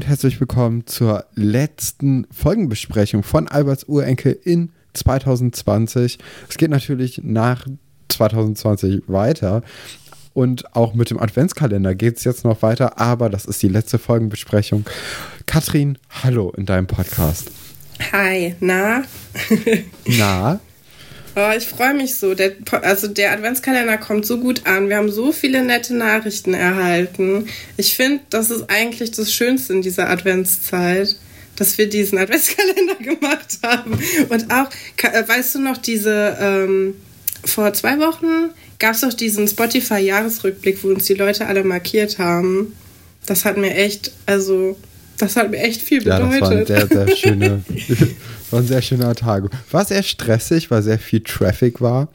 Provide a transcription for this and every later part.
und herzlich willkommen zur letzten Folgenbesprechung von Alberts Urenkel in 2020. Es geht natürlich nach 2020 weiter und auch mit dem Adventskalender geht es jetzt noch weiter, aber das ist die letzte Folgenbesprechung. Katrin, hallo in deinem Podcast. Hi, na? na? Oh, ich freue mich so. Der, also der Adventskalender kommt so gut an. Wir haben so viele nette Nachrichten erhalten. Ich finde, das ist eigentlich das Schönste in dieser Adventszeit, dass wir diesen Adventskalender gemacht haben. Und auch, äh, weißt du noch, diese ähm, vor zwei Wochen gab es doch diesen Spotify-Jahresrückblick, wo uns die Leute alle markiert haben. Das hat mir echt, also das hat mir echt viel bedeutet. Ja, das war ein sehr, sehr schöne, war ein sehr schöner Tag. War sehr stressig, weil sehr viel Traffic war,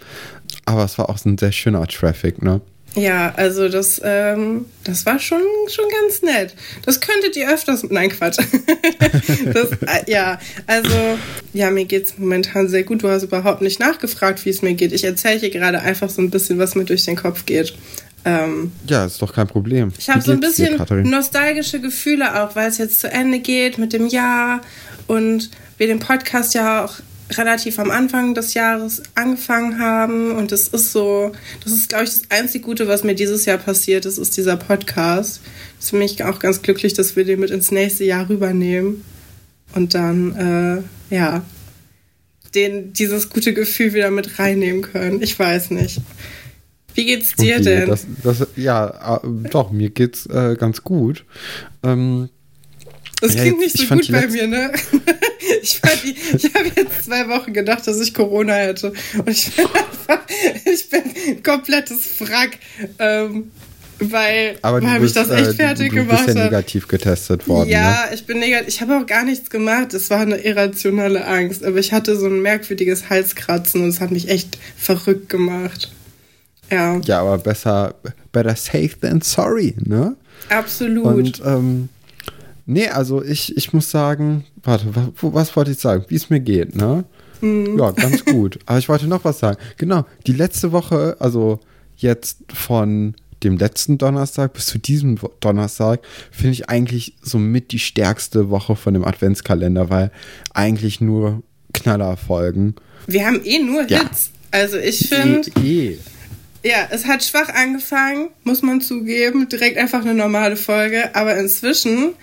aber es war auch ein sehr schöner Traffic, ne? Ja, also das, ähm, das war schon, schon ganz nett. Das könntet ihr öfters. Nein, Quatsch. das, äh, ja, also, ja, mir geht es momentan sehr gut. Du hast überhaupt nicht nachgefragt, wie es mir geht. Ich erzähle hier gerade einfach so ein bisschen, was mir durch den Kopf geht. Ähm, ja, ist doch kein Problem. Ich habe so ein bisschen dir, nostalgische Gefühle auch, weil es jetzt zu Ende geht mit dem Jahr und wir den Podcast ja auch relativ am Anfang des Jahres angefangen haben und das ist so, das ist glaube ich das einzig Gute, was mir dieses Jahr passiert ist, ist dieser Podcast. Das ist für mich auch ganz glücklich, dass wir den mit ins nächste Jahr rübernehmen und dann äh, ja den dieses gute Gefühl wieder mit reinnehmen können. Ich weiß nicht. Wie geht's dir okay, denn? Das, das, ja, äh, doch, mir geht's äh, ganz gut. Ähm, das ja, klingt jetzt, nicht so gut bei mir, ne? ich ich habe jetzt zwei Wochen gedacht, dass ich Corona hätte. Und ich bin einfach, ich bin komplettes Frack. Ähm, weil, Aber weil mich das echt äh, fertig du, du gemacht bist ja negativ getestet worden. Ja, ne? ich bin negativ. Ich habe auch gar nichts gemacht. Es war eine irrationale Angst. Aber ich hatte so ein merkwürdiges Halskratzen und es hat mich echt verrückt gemacht. Ja. Ja, aber besser, better safe than sorry, ne? Absolut. Und, ähm, nee, also ich, ich muss sagen, warte, was, was wollte ich sagen? Wie es mir geht, ne? Mhm. Ja, ganz gut. aber ich wollte noch was sagen. Genau, die letzte Woche, also jetzt von dem letzten Donnerstag bis zu diesem Donnerstag, finde ich eigentlich somit die stärkste Woche von dem Adventskalender, weil eigentlich nur Knaller folgen. Wir haben eh nur Hits. Ja. Also ich finde. Eh, eh. Ja, es hat schwach angefangen, muss man zugeben. Direkt einfach eine normale Folge. Aber inzwischen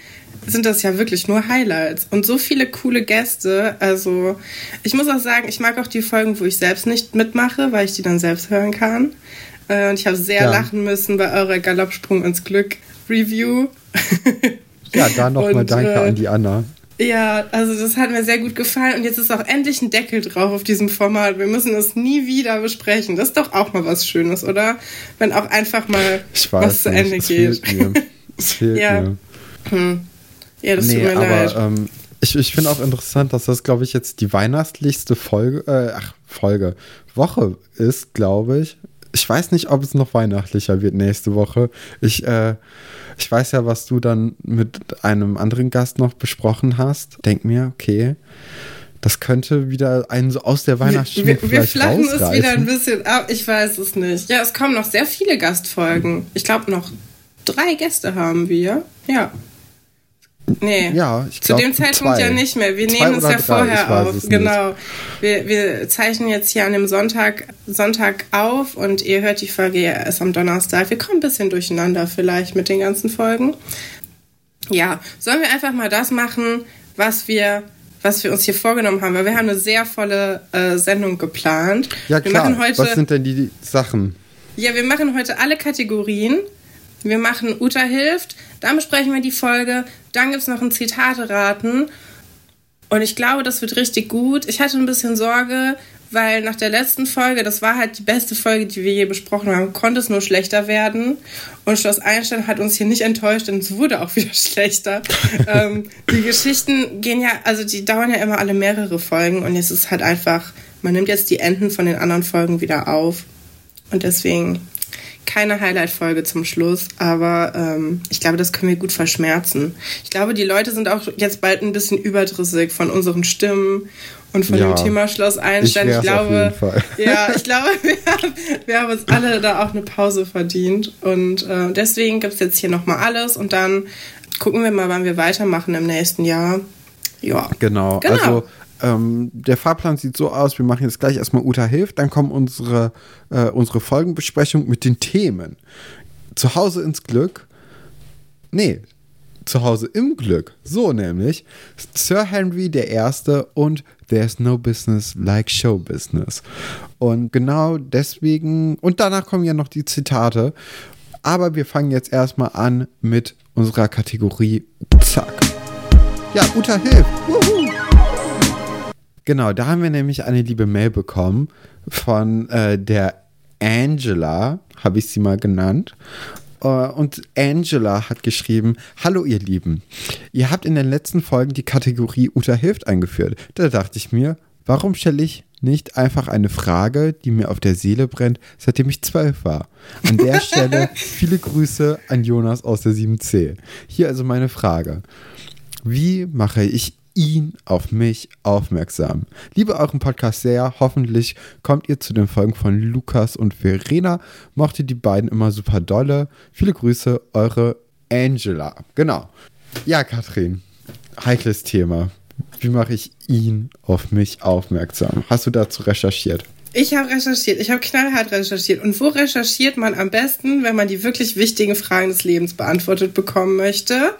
sind das ja wirklich nur Highlights und so viele coole Gäste. Also ich muss auch sagen, ich mag auch die Folgen, wo ich selbst nicht mitmache, weil ich die dann selbst hören kann. Äh, und ich habe sehr ja. lachen müssen bei eurer Galoppsprung ins Glück Review. Ja, da nochmal Danke äh, an die Anna. Ja, also das hat mir sehr gut gefallen und jetzt ist auch endlich ein Deckel drauf auf diesem Format. Wir müssen es nie wieder besprechen. Das ist doch auch mal was Schönes, oder? Wenn auch einfach mal was zu nicht. Ende es geht. Fehlt mir. Es fehlt ja. mir. Hm. Ja, das nee, tut mir aber, leid. Ähm, ich, ich finde auch interessant, dass das, glaube ich, jetzt die weihnachtlichste Folge, äh, ach, Folge, Woche ist, glaube ich. Ich weiß nicht, ob es noch weihnachtlicher wird nächste Woche. Ich, äh, ich weiß ja, was du dann mit einem anderen Gast noch besprochen hast. Denk mir, okay, das könnte wieder einen so aus der Weihnachtsstimmung wir, wir, wir flachen rausreißen. es wieder ein bisschen ab. Ich weiß es nicht. Ja, es kommen noch sehr viele Gastfolgen. Ich glaube, noch drei Gäste haben wir. Ja. Nee, ja, ich zu dem Zeitpunkt zwei. ja nicht mehr. Wir zwei nehmen es ja drei, vorher auf. Genau. Wir, wir zeichnen jetzt hier an dem Sonntag, Sonntag auf und ihr hört die Folge ja erst am Donnerstag. Wir kommen ein bisschen durcheinander vielleicht mit den ganzen Folgen. Ja, sollen wir einfach mal das machen, was wir was wir uns hier vorgenommen haben, weil wir haben eine sehr volle äh, Sendung geplant. Ja klar, heute, was sind denn die Sachen? Ja, wir machen heute alle Kategorien. Wir machen Uta hilft, dann besprechen wir die Folge, dann gibt es noch ein Zitate-Raten. Und ich glaube, das wird richtig gut. Ich hatte ein bisschen Sorge, weil nach der letzten Folge, das war halt die beste Folge, die wir je besprochen haben, konnte es nur schlechter werden. Und Schloss Einstein hat uns hier nicht enttäuscht, denn es wurde auch wieder schlechter. ähm, die Geschichten gehen ja, also die dauern ja immer alle mehrere Folgen und es ist halt einfach, man nimmt jetzt die Enden von den anderen Folgen wieder auf. Und deswegen keine Highlight-Folge zum Schluss, aber ähm, ich glaube, das können wir gut verschmerzen. Ich glaube, die Leute sind auch jetzt bald ein bisschen überdrüssig von unseren Stimmen und von ja, dem Thema Schloss Einstein. Ich, ich glaube, ja, ich glaube, wir haben, wir haben uns alle da auch eine Pause verdient und äh, deswegen gibt es jetzt hier nochmal alles und dann gucken wir mal, wann wir weitermachen im nächsten Jahr. Ja. Genau. Genau. Also ähm, der Fahrplan sieht so aus, wir machen jetzt gleich erstmal Uta hilft, dann kommen unsere, äh, unsere Folgenbesprechung mit den Themen. Zu Hause ins Glück. Nee, zu Hause im Glück. So nämlich Sir Henry der Erste und There's no business like show business. Und genau deswegen, und danach kommen ja noch die Zitate. Aber wir fangen jetzt erstmal an mit unserer Kategorie Zack. Ja, Uta hilft. Wuhu. Genau, da haben wir nämlich eine liebe Mail bekommen von äh, der Angela, habe ich sie mal genannt. Äh, Und Angela hat geschrieben: Hallo, ihr Lieben. Ihr habt in den letzten Folgen die Kategorie Uta hilft eingeführt. Da dachte ich mir, warum stelle ich nicht einfach eine Frage, die mir auf der Seele brennt, seitdem ich zwölf war? An der Stelle viele Grüße an Jonas aus der 7C. Hier also meine Frage. Wie mache ich ihn auf mich aufmerksam? Liebe euren Podcast sehr. Hoffentlich kommt ihr zu den Folgen von Lukas und Verena. Mochte die beiden immer super dolle. Viele Grüße, eure Angela. Genau. Ja, Katrin. Heikles Thema. Wie mache ich ihn auf mich aufmerksam? Hast du dazu recherchiert? Ich habe recherchiert, ich habe knallhart recherchiert. Und wo recherchiert man am besten, wenn man die wirklich wichtigen Fragen des Lebens beantwortet bekommen möchte?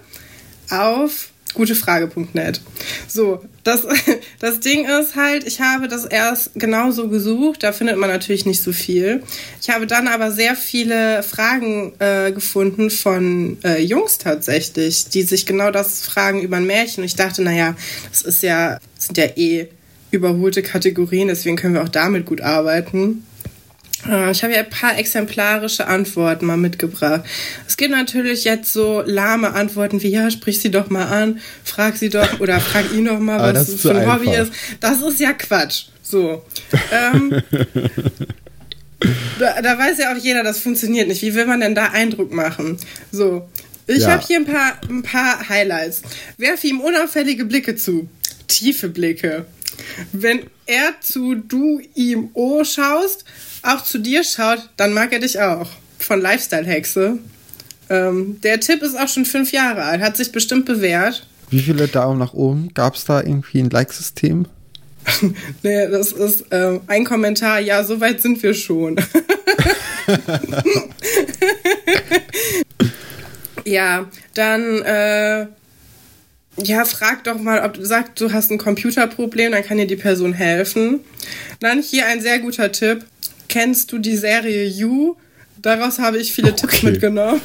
Auf gutefrage.net. So, das, das Ding ist halt, ich habe das erst genauso gesucht, da findet man natürlich nicht so viel. Ich habe dann aber sehr viele Fragen äh, gefunden von äh, Jungs tatsächlich, die sich genau das fragen über ein Märchen. Und ich dachte, naja, das ist ja, das sind ja eh überholte Kategorien, deswegen können wir auch damit gut arbeiten. Äh, Ich habe ja ein paar exemplarische Antworten mal mitgebracht. Es gibt natürlich jetzt so lahme Antworten wie, ja, sprich sie doch mal an, frag sie doch oder frag ihn doch mal, was das für ein Hobby einfach. ist. Das ist ja Quatsch. So. Ähm, da, da weiß ja auch jeder, das funktioniert nicht. Wie will man denn da Eindruck machen? So. Ich Ja. habe hier ein paar, ein paar Highlights. Werf ihm unauffällige Blicke zu. Tiefe Blicke. Wenn er zu du ihm O schaust, auch zu dir schaut, dann mag er dich auch. Von Lifestyle Hexe. Ähm, der Tipp ist auch schon fünf Jahre alt, hat sich bestimmt bewährt. Wie viele Daumen nach oben? Gab es da irgendwie ein Like-System? Nee, das ist ähm, ein Kommentar, ja, so weit sind wir schon. ja, dann, äh, ja, frag doch mal, ob du sagst, du hast ein Computerproblem, dann kann dir die Person helfen. Dann hier ein sehr guter Tipp. Kennst du die Serie You? Daraus habe ich viele Tipps Okay. mitgenommen.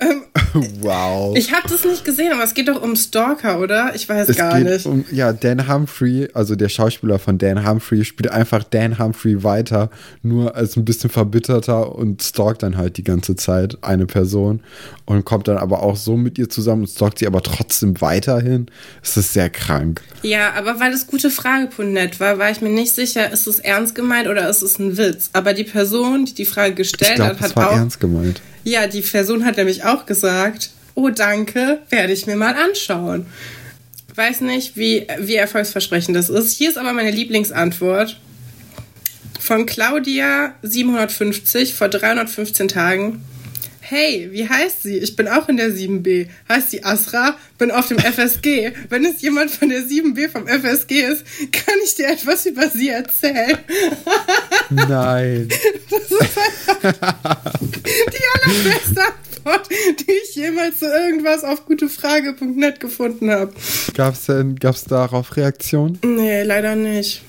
Ähm, Wow. ich habe das nicht gesehen, aber es geht doch um Stalker, oder? Ich weiß es gar nicht. um, ja, Dan Humphrey, also der Schauspieler von Dan Humphrey, spielt einfach Dan Humphrey weiter, nur als ein bisschen verbitterter und stalkt dann halt die ganze Zeit eine Person und kommt dann aber auch so mit ihr zusammen und stalkt sie aber trotzdem weiterhin. Es ist sehr krank. Ja, aber weil es gute Frage.net war, war ich mir nicht sicher, ist es ernst gemeint oder ist es ein Witz. Aber die Person, die die Frage gestellt glaube, hat, hat war auch. ernst gemeint. Ja, die Person hat nämlich auch gesagt, oh danke, werde ich mir mal anschauen. Weiß nicht, wie, wie erfolgsversprechend das ist. Hier ist aber meine Lieblingsantwort. Von Claudia 750 vor 315 Tagen. Hey, wie heißt sie? Ich bin auch in der 7b. Heißt sie Asra? Bin auf dem FSG. Wenn es jemand von der 7b vom FSG ist, kann ich dir etwas über sie erzählen. Nein. Die allerbeste Antwort, die ich jemals zu irgendwas auf gutefrage.net gefunden habe. Gab's denn, gab's darauf Reaktionen? Nee, leider nicht.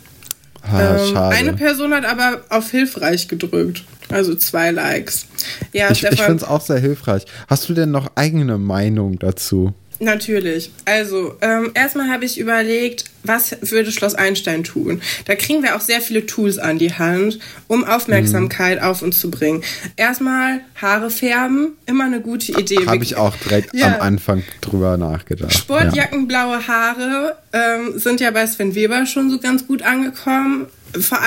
Ah, Ähm, schade. eine Person hat aber auf hilfreich gedrückt. Also zwei Likes. Ja, ich ich finde es auch sehr hilfreich. Hast du denn noch eigene Meinung dazu? Natürlich. Also, ähm, erstmal habe ich überlegt, was würde Schloss Einstein tun? Da kriegen wir auch sehr viele Tools an die Hand, um Aufmerksamkeit auf uns zu bringen. Erstmal Haare färben, immer eine gute Idee. Habe ich auch direkt Ja. am Anfang drüber nachgedacht. Sportjacken, blaue Haare ähm, sind ja bei Sven Weber schon so ganz gut angekommen.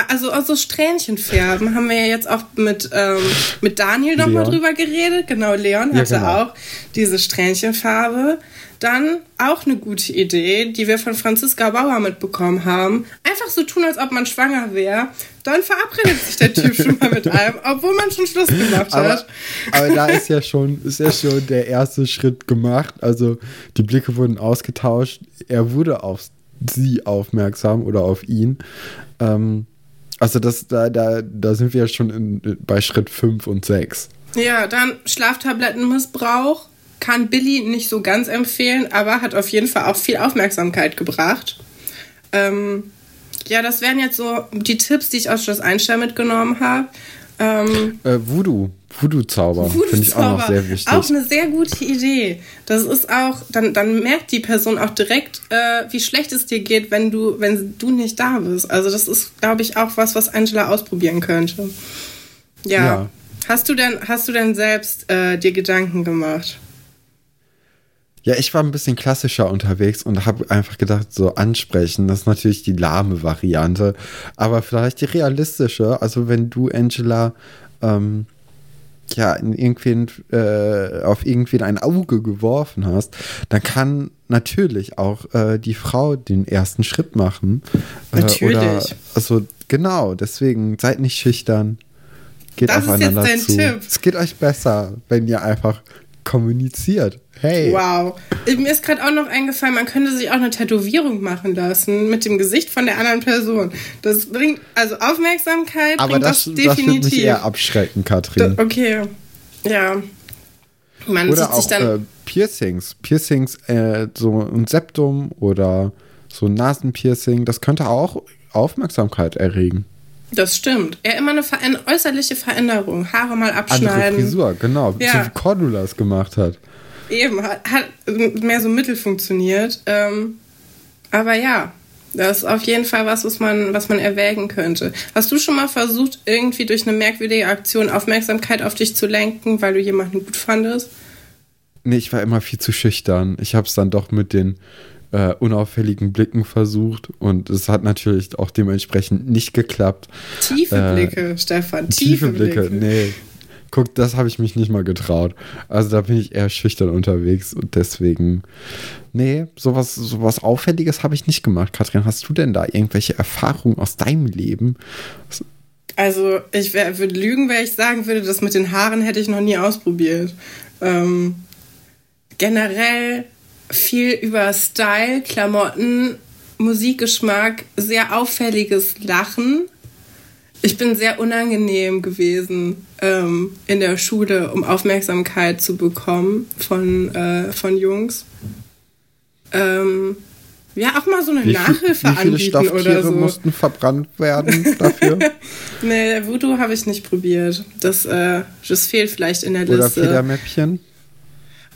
Also auch so Strähnchenfärben haben wir ja jetzt auch mit, ähm, mit Daniel nochmal drüber geredet. Genau, Leon Ja, hatte genau. auch diese Strähnchenfarbe. Dann auch eine gute Idee, die wir von Franziska Bauer mitbekommen haben. Einfach so tun, als ob man schwanger wäre. Dann verabredet sich der Typ schon mal mit einem, obwohl man schon Schluss gemacht aber, hat. Aber da ist ja schon, ist ja schon der erste Schritt gemacht. Also die Blicke wurden ausgetauscht. Er wurde auf sie aufmerksam oder auf ihn. Ähm, also das, da, da, da sind wir ja schon in, bei Schritt 5 und 6. Ja, dann Schlaftablettenmissbrauch kann Billy nicht so ganz empfehlen, aber hat auf jeden Fall auch viel Aufmerksamkeit gebracht. Ähm, ja, das wären jetzt so die Tipps, die ich aus Schloss Einstein mitgenommen habe. Ähm, äh, Voodoo. Voodoo-Zauber Voodoo finde ich auch noch sehr wichtig. Auch eine sehr gute Idee. Das ist auch, dann, dann merkt die Person auch direkt, äh, wie schlecht es dir geht, wenn du, wenn du nicht da bist. Also das ist, glaube ich, auch was, was Angela ausprobieren könnte. Ja. ja. Hast du denn, hast du denn selbst äh, dir Gedanken gemacht? Ja, ich war ein bisschen klassischer unterwegs und habe einfach gedacht, so ansprechen, das ist natürlich die lahme Variante, aber vielleicht die realistische. Also wenn du, Angela, ähm, ja, in irgendwen, äh, auf irgendwen ein Auge geworfen hast, dann kann natürlich auch äh, die Frau den ersten Schritt machen. Äh, natürlich. Oder, also genau, deswegen seid nicht schüchtern. Geht das aufeinander ist jetzt dein zu. Tipp. Es geht euch besser, wenn ihr einfach kommuniziert. Hey. Wow. Mir ist gerade auch noch eingefallen, man könnte sich auch eine Tätowierung machen lassen mit dem Gesicht von der anderen Person. Das bringt also Aufmerksamkeit. Aber das, das definitiv. Das wird mich eher abschrecken, Katrin. Da, okay. Ja. Man oder auch äh, Piercings. Piercings, äh, so ein Septum oder so ein Nasenpiercing, das könnte auch Aufmerksamkeit erregen. Das stimmt. Ja, immer eine äußerliche Veränderung. Haare mal abschneiden. Andere Frisur, genau. Ja. Wie Cordula es gemacht hat. Eben, hat, hat mehr so mittel funktioniert. Ähm, aber ja, das ist auf jeden Fall was, was man, was man erwägen könnte. Hast du schon mal versucht, irgendwie durch eine merkwürdige Aktion Aufmerksamkeit auf dich zu lenken, weil du jemanden gut fandest? Nee, ich war immer viel zu schüchtern. Ich habe es dann doch mit den äh, unauffälligen Blicken versucht und es hat natürlich auch dementsprechend nicht geklappt. Tiefe äh, Blicke, Stefan, tiefe, tiefe Blicke. Blicke. Nee, guck, das habe ich mich nicht mal getraut. Also da bin ich eher schüchtern unterwegs und deswegen, nee, sowas, sowas Auffälliges habe ich nicht gemacht. Katrin, hast du denn da irgendwelche Erfahrungen aus deinem Leben? Also ich wär, würde lügen, wenn ich sagen würde, das mit den Haaren hätte ich noch nie ausprobiert. Ähm, generell viel über Style, Klamotten, Musikgeschmack, sehr auffälliges Lachen. Ich bin sehr unangenehm gewesen ähm, in der Schule, um Aufmerksamkeit zu bekommen von, äh, von Jungs. Ähm, ja, auch mal so eine wie Nachhilfe viel, wie viele Stofftiere so. mussten verbrannt werden dafür? nee, Voodoo habe ich nicht probiert. Das, äh, das fehlt vielleicht in der Liste. Oder Federmäppchen?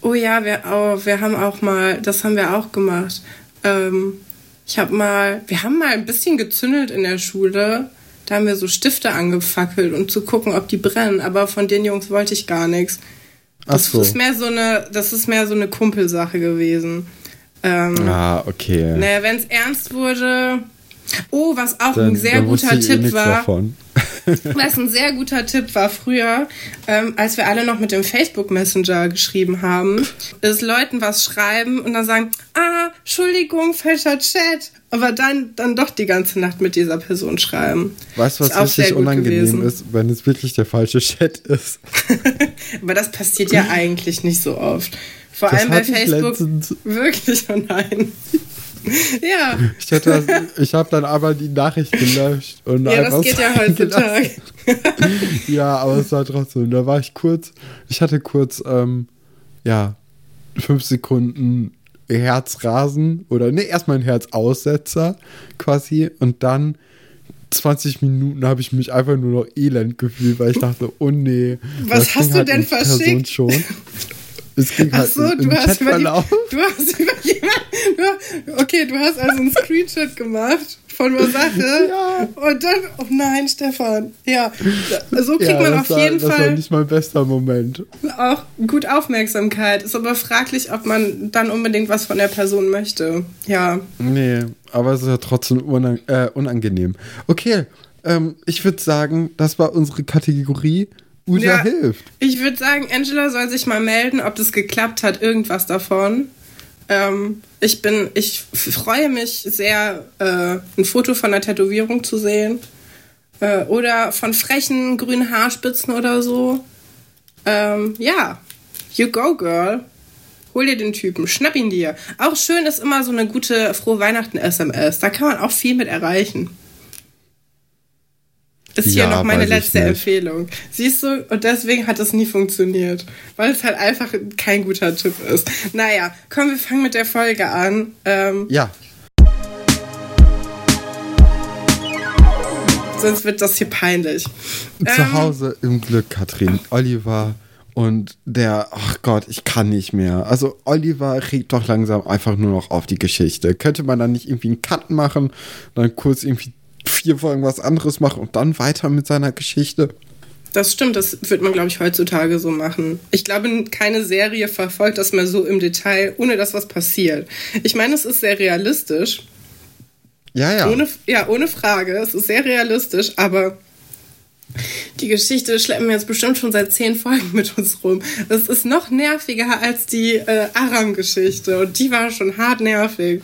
Oh ja, wir, oh, wir haben auch mal, das haben wir auch gemacht. Ähm, ich habe mal, wir haben mal ein bisschen gezündelt in der Schule. Da haben wir so Stifte angefackelt, um zu gucken, ob die brennen. Aber von den Jungs wollte ich gar nichts. Das so. ist mehr so eine, das ist mehr so eine Kumpelsache gewesen. Ähm, ah, okay. Naja, wenn es ernst wurde. Oh, was auch dann, ein sehr guter Tipp eh war. Davon. Was ein sehr guter Tipp war früher, ähm, als wir alle noch mit dem Facebook Messenger geschrieben haben, ist Leuten was schreiben und dann sagen, ah, Entschuldigung, falscher Chat. Aber dann, dann doch die ganze Nacht mit dieser Person schreiben. Weißt du, was richtig unangenehm gewesen. ist, wenn es wirklich der falsche Chat ist? Aber das passiert ja eigentlich nicht so oft. Vor das allem bei Facebook. Wirklich, oh nein. Ja. Ich, ich habe dann aber die Nachricht gelöscht. Und ja, das geht ja heutzutage. ja, aber es war trotzdem. Da war ich kurz, ich hatte kurz, ähm, ja, fünf Sekunden Herzrasen oder ne, erstmal ein Herzaussetzer quasi und dann 20 Minuten habe ich mich einfach nur noch elend gefühlt, weil ich dachte, oh nee. Was hast du denn verschickt? Schon. Es ging halt so, du hast, über die, du hast über jemanden. Okay, du hast also einen Screenshot gemacht von der Sache. ja. Und dann, oh nein, Stefan. Ja, so kriegt ja, man auf war, jeden das Fall. Das war nicht mein bester Moment. Auch gut Aufmerksamkeit. Ist aber fraglich, ob man dann unbedingt was von der Person möchte. Ja. Nee, aber es ist ja trotzdem unang äh, unangenehm. Okay, ähm, ich würde sagen, das war unsere Kategorie Uta ja, hilft. Ich würde sagen, Angela soll sich mal melden, ob das geklappt hat, irgendwas davon. Ähm, ich bin, ich freue mich sehr, äh, ein Foto von einer Tätowierung zu sehen. Äh, oder von frechen grünen Haarspitzen oder so. Ähm, ja, you go, girl. Hol dir den Typen, schnapp ihn dir. Auch schön ist immer so eine gute Frohe Weihnachten SMS. Da kann man auch viel mit erreichen. Ist hier ja, noch meine letzte Empfehlung. Siehst du, und deswegen hat es nie funktioniert. Weil es halt einfach kein guter Tipp ist. Naja, komm, wir fangen mit der Folge an. Ähm, ja. Sonst wird das hier peinlich. Zu ähm, Hause im Glück, Katrin. Oliver und der, ach Gott, ich kann nicht mehr. Also Oliver regt doch langsam einfach nur noch auf die Geschichte. Könnte man dann nicht irgendwie einen Cut machen, dann kurz irgendwie vier Folgen was anderes machen und dann weiter mit seiner Geschichte? Das stimmt, das wird man, glaube ich, heutzutage so machen. Ich glaube, keine Serie verfolgt das mehr so im Detail, ohne dass was passiert. Ich meine, es ist sehr realistisch. Ja, ja. Ohne, ja, ohne Frage. Es ist sehr realistisch, aber die Geschichte schleppen wir jetzt bestimmt schon seit zehn Folgen mit uns rum. Das ist noch nerviger als die äh, Aram-Geschichte und die war schon hart nervig.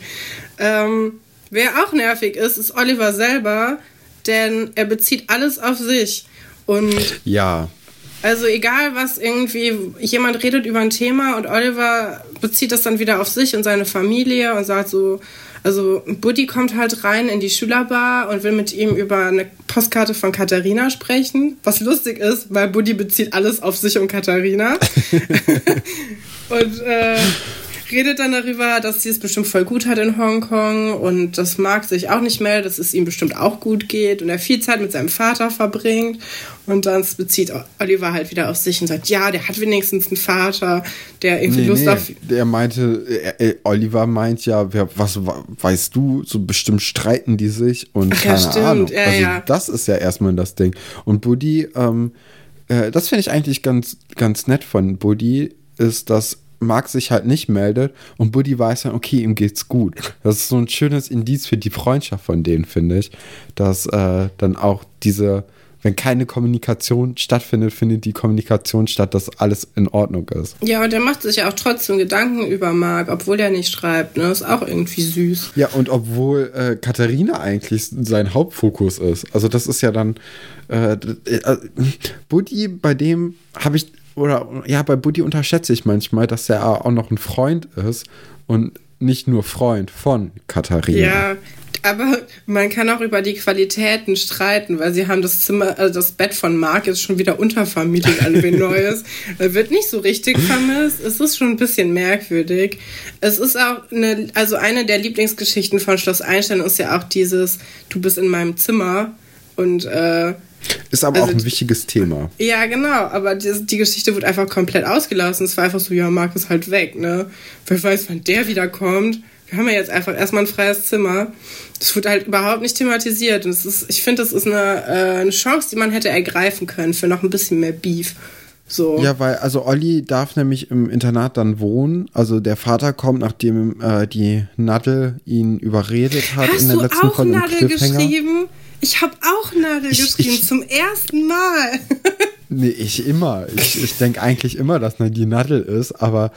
Ähm, wer auch nervig ist, ist Oliver selber, denn er bezieht alles auf sich. Und ja. Also egal was irgendwie, jemand redet über ein Thema und Oliver bezieht das dann wieder auf sich und seine Familie und sagt so, also Buddy kommt halt rein in die Schülerbar und will mit ihm über eine Postkarte von Katharina sprechen, was lustig ist, weil Buddy bezieht alles auf sich und Katharina. und äh, redet dann darüber, dass sie es bestimmt voll gut hat in Hongkong und dass Mark sich auch nicht meldet, dass es ihm bestimmt auch gut geht und er viel Zeit mit seinem Vater verbringt. Und dann bezieht Oliver halt wieder auf sich und sagt, ja, der hat wenigstens einen Vater, der irgendwie nee, Lust nee, auf. Der meinte, äh, Oliver meint ja, wer, was weißt du, so bestimmt streiten die sich und Ach, keine ja, Ahnung. Ja, also ja. das ist ja erstmal das Ding. Und Buddy, ähm, äh, das finde ich eigentlich ganz, ganz nett von Buddy, ist, dass Mark sich halt nicht meldet und Buddy weiß dann, okay, ihm geht's gut. Das ist so ein schönes Indiz für die Freundschaft von denen, finde ich. Dass äh, dann auch diese, wenn keine Kommunikation stattfindet, findet die Kommunikation statt, dass alles in Ordnung ist. Ja, und er macht sich ja auch trotzdem Gedanken über Mark, obwohl er nicht schreibt. Ne? Ist auch irgendwie süß. Ja, und obwohl äh, Katharina eigentlich sein Hauptfokus ist. Also das ist ja dann äh, äh Buddy, bei dem habe ich oder ja, bei Buddy unterschätze ich manchmal, dass er auch noch ein Freund ist und nicht nur Freund von Katharina. Ja, aber man kann auch über die Qualitäten streiten, weil sie haben das Zimmer, also das Bett von Mark jetzt schon wieder untervermietet an wen Neues. Er wird nicht so richtig vermisst. Es ist schon ein bisschen merkwürdig. Es ist auch eine, also eine der Lieblingsgeschichten von Schloss Einstein ist ja auch dieses, du bist in meinem Zimmer und äh, ist aber also, auch ein wichtiges Thema. Ja, genau. Aber die, die, Geschichte wird einfach komplett ausgelassen. Es war einfach so, ja, Marc ist halt weg, ne? Wer weiß, wann der wiederkommt. Wir haben ja jetzt einfach erstmal ein freies Zimmer. Das wird halt überhaupt nicht thematisiert. Und es ist, ich finde, das ist eine, äh, eine Chance, die man hätte ergreifen können für noch ein bisschen mehr Beef. So. Ja, weil, also Olli darf nämlich im Internat dann wohnen. Also der Vater kommt, nachdem äh, die Nadel ihn überredet hat Hast in der letzten Folge. Hast du auch Nadel geschrieben? Ich habe auch Nadel ich, geschrieben, ich, zum ersten Mal. nee, ich immer. Ich, ich denke eigentlich immer, dass Nadine Nadel ist, aber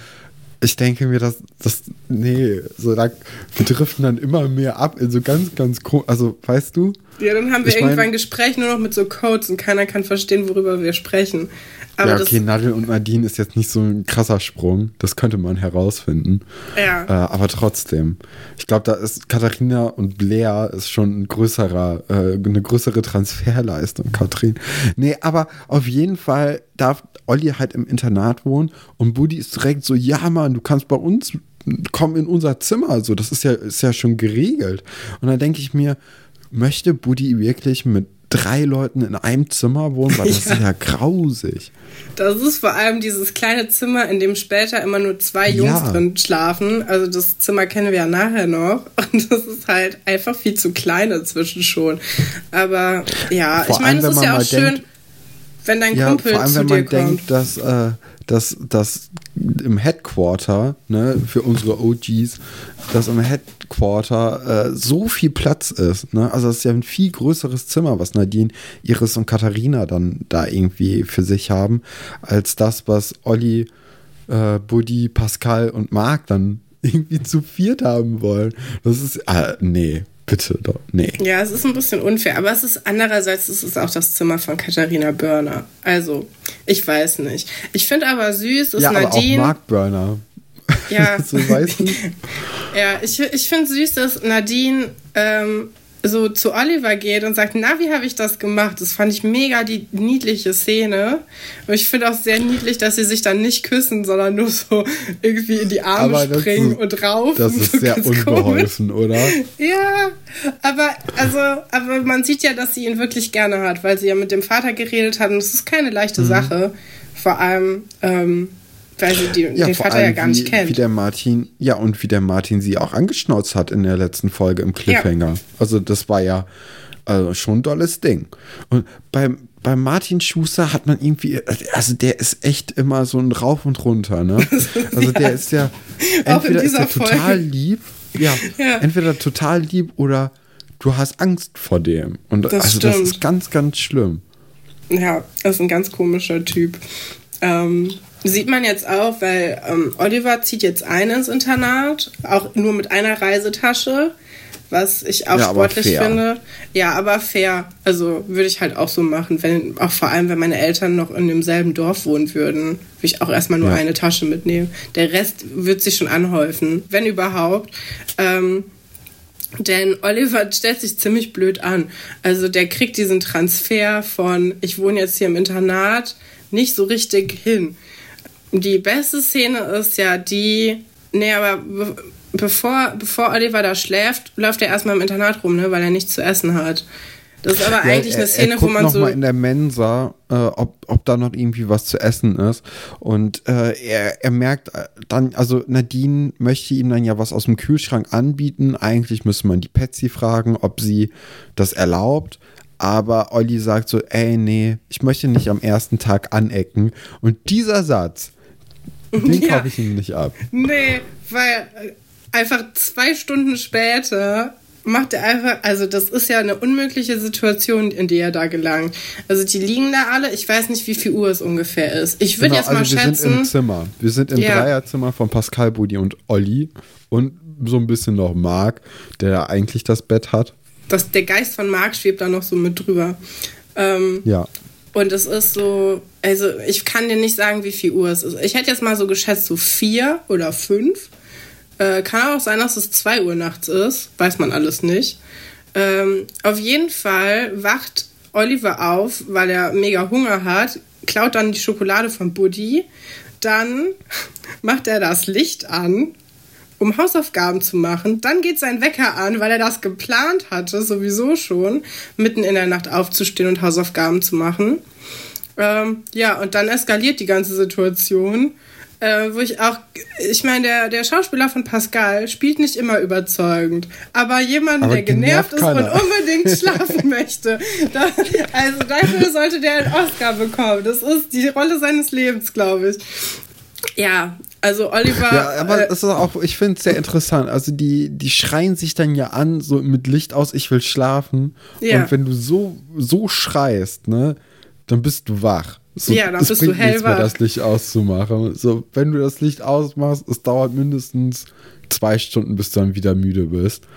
ich denke mir, dass das, nee, so da, wir driften dann immer mehr ab in so ganz, ganz, also weißt du? Ja, dann haben wir irgendwann mein, ein Gespräch nur noch mit so Codes und keiner kann verstehen, worüber wir sprechen. Aber ja, okay, Nadel und Nadine ist jetzt nicht so ein krasser Sprung. Das könnte man herausfinden. Ja. Äh, aber trotzdem. Ich glaube, da ist Katharina und Blair ist schon ein größerer, äh, eine größere Transferleistung, Katrin. Nee, aber auf jeden Fall darf Olli halt im Internat wohnen und Buddy ist direkt so, ja Mann, du kannst bei uns komm in unser Zimmer. So, das ist ja, ist ja schon geregelt. Und dann denke ich mir, möchte Buddy wirklich mit drei Leuten in einem Zimmer wohnen, weil das ja. ist ja grausig. Das ist vor allem dieses kleine Zimmer, in dem später immer nur zwei Jungs ja. drin schlafen. Also das Zimmer kennen wir ja nachher noch. Und das ist halt einfach viel zu klein inzwischen schon. Aber ja, vor ich meine, es ist ja auch schön, denkt, wenn dein ja, Kumpel vor allem, zu wenn dir man kommt. denkt, dass, äh, dass, dass im Headquarter, ne, für unsere OGs, dass im Headquarter äh, so viel Platz ist. Ne? Also es ist ja ein viel größeres Zimmer, was Nadine, Iris und Katharina dann da irgendwie für sich haben, als das, was Olli, äh, Buddy, Pascal und Marc dann irgendwie zu viert haben wollen. Das ist, ah, nee, bitte doch, nee. Ja, es ist ein bisschen unfair, aber es ist andererseits, es ist auch das Zimmer von Katharina Börner. Also, ich weiß nicht. Ich finde aber süß, dass ja, Nadine. Aber auch Mark Börner. Ja. so weißt du? ja, ich, ich finde süß, dass Nadine ähm, so zu Oliver geht und sagt, na, wie habe ich das gemacht? Das fand ich mega die niedliche Szene. Und ich finde auch sehr niedlich, dass sie sich dann nicht küssen, sondern nur so irgendwie in die Arme aber springen ist, und rauf. Das ist so sehr unbeholfen, komisch. oder? Ja, aber also, aber man sieht ja, dass sie ihn wirklich gerne hat, weil sie ja mit dem Vater geredet hat und es ist keine leichte mhm. Sache. Vor allem, ähm, weil sie die, ja, den Vater ja gar nicht kennt. Wie der Martin, ja, und wie der Martin sie auch angeschnauzt hat in der letzten Folge im Cliffhanger. Ja. Also, das war ja also schon ein tolles Ding. Und beim, beim Martin Schuster hat man irgendwie, also der ist echt immer so ein Rauf und runter, ne? Also der ist ja, entweder ist er total lieb, ja, ja, entweder total lieb oder du hast Angst vor dem. Und das also stimmt. das ist ganz, ganz schlimm. Ja, das ist ein ganz komischer Typ. Ähm, Sieht man jetzt auch, weil ähm, Oliver zieht jetzt ein ins Internat, auch nur mit einer Reisetasche, was ich auch ja, sportlich finde. Ja, aber fair. Also würde ich halt auch so machen, wenn, auch vor allem, wenn meine Eltern noch in demselben Dorf wohnen würden, würde ich auch erstmal nur ja. eine Tasche mitnehmen. Der Rest wird sich schon anhäufen, wenn überhaupt. Ähm, denn Oliver stellt sich ziemlich blöd an. Also der kriegt diesen Transfer von, ich wohne jetzt hier im Internat, nicht so richtig hin. Die beste Szene ist ja die, nee, aber bevor, bevor Oliver da schläft, läuft er erstmal im Internat rum, ne, weil er nichts zu essen hat. Das ist aber ja, eigentlich eine Szene, er wo man noch so. mal in der Mensa, äh, ob, ob da noch irgendwie was zu essen ist. Und äh, er, er merkt äh, dann, also Nadine möchte ihm dann ja was aus dem Kühlschrank anbieten. Eigentlich müsste man die Patsy fragen, ob sie das erlaubt. Aber Olli sagt so, ey, nee, ich möchte nicht am ersten Tag anecken. Und dieser Satz, den ja. kaufe ich ihm nicht ab. Nee, weil äh, einfach zwei Stunden später macht er einfach, also das ist ja eine unmögliche Situation, in die er da gelangt. Also die liegen da alle, ich weiß nicht, wie viel Uhr es ungefähr ist. Ich würde genau, jetzt mal also wir schätzen. Wir sind im Zimmer. Wir sind im ja. Dreierzimmer von Pascal, Budi und Olli und so ein bisschen noch Marc, der eigentlich das Bett hat. Das, der Geist von Marc schwebt da noch so mit drüber. Ähm, ja. Und es ist so, also ich kann dir nicht sagen, wie viel Uhr es ist. Ich hätte jetzt mal so geschätzt, so vier oder fünf. Äh, kann auch sein, dass es zwei Uhr nachts ist. Weiß man alles nicht. Ähm, auf jeden Fall wacht Oliver auf, weil er mega Hunger hat, klaut dann die Schokolade von Buddy. Dann macht er das Licht an um Hausaufgaben zu machen. Dann geht sein Wecker an, weil er das geplant hatte, sowieso schon, mitten in der Nacht aufzustehen und Hausaufgaben zu machen. Ähm, ja, und dann eskaliert die ganze Situation. Äh, wo ich auch, ich meine, der, der Schauspieler von Pascal spielt nicht immer überzeugend, aber jemand, aber der genervt ist und unbedingt schlafen möchte, da, also dafür sollte der einen Oscar bekommen. Das ist die Rolle seines Lebens, glaube ich. Ja, also Oliver. Ja, aber äh, das ist auch, ich finde es sehr interessant. Also die, die schreien sich dann ja an, so mit Licht aus, ich will schlafen. Ja. Und wenn du so, so schreist, ne, dann bist du wach. So, ja, dann bist du hellwach. das Licht auszumachen. So, wenn du das Licht ausmachst, es dauert mindestens zwei Stunden, bis du dann wieder müde bist.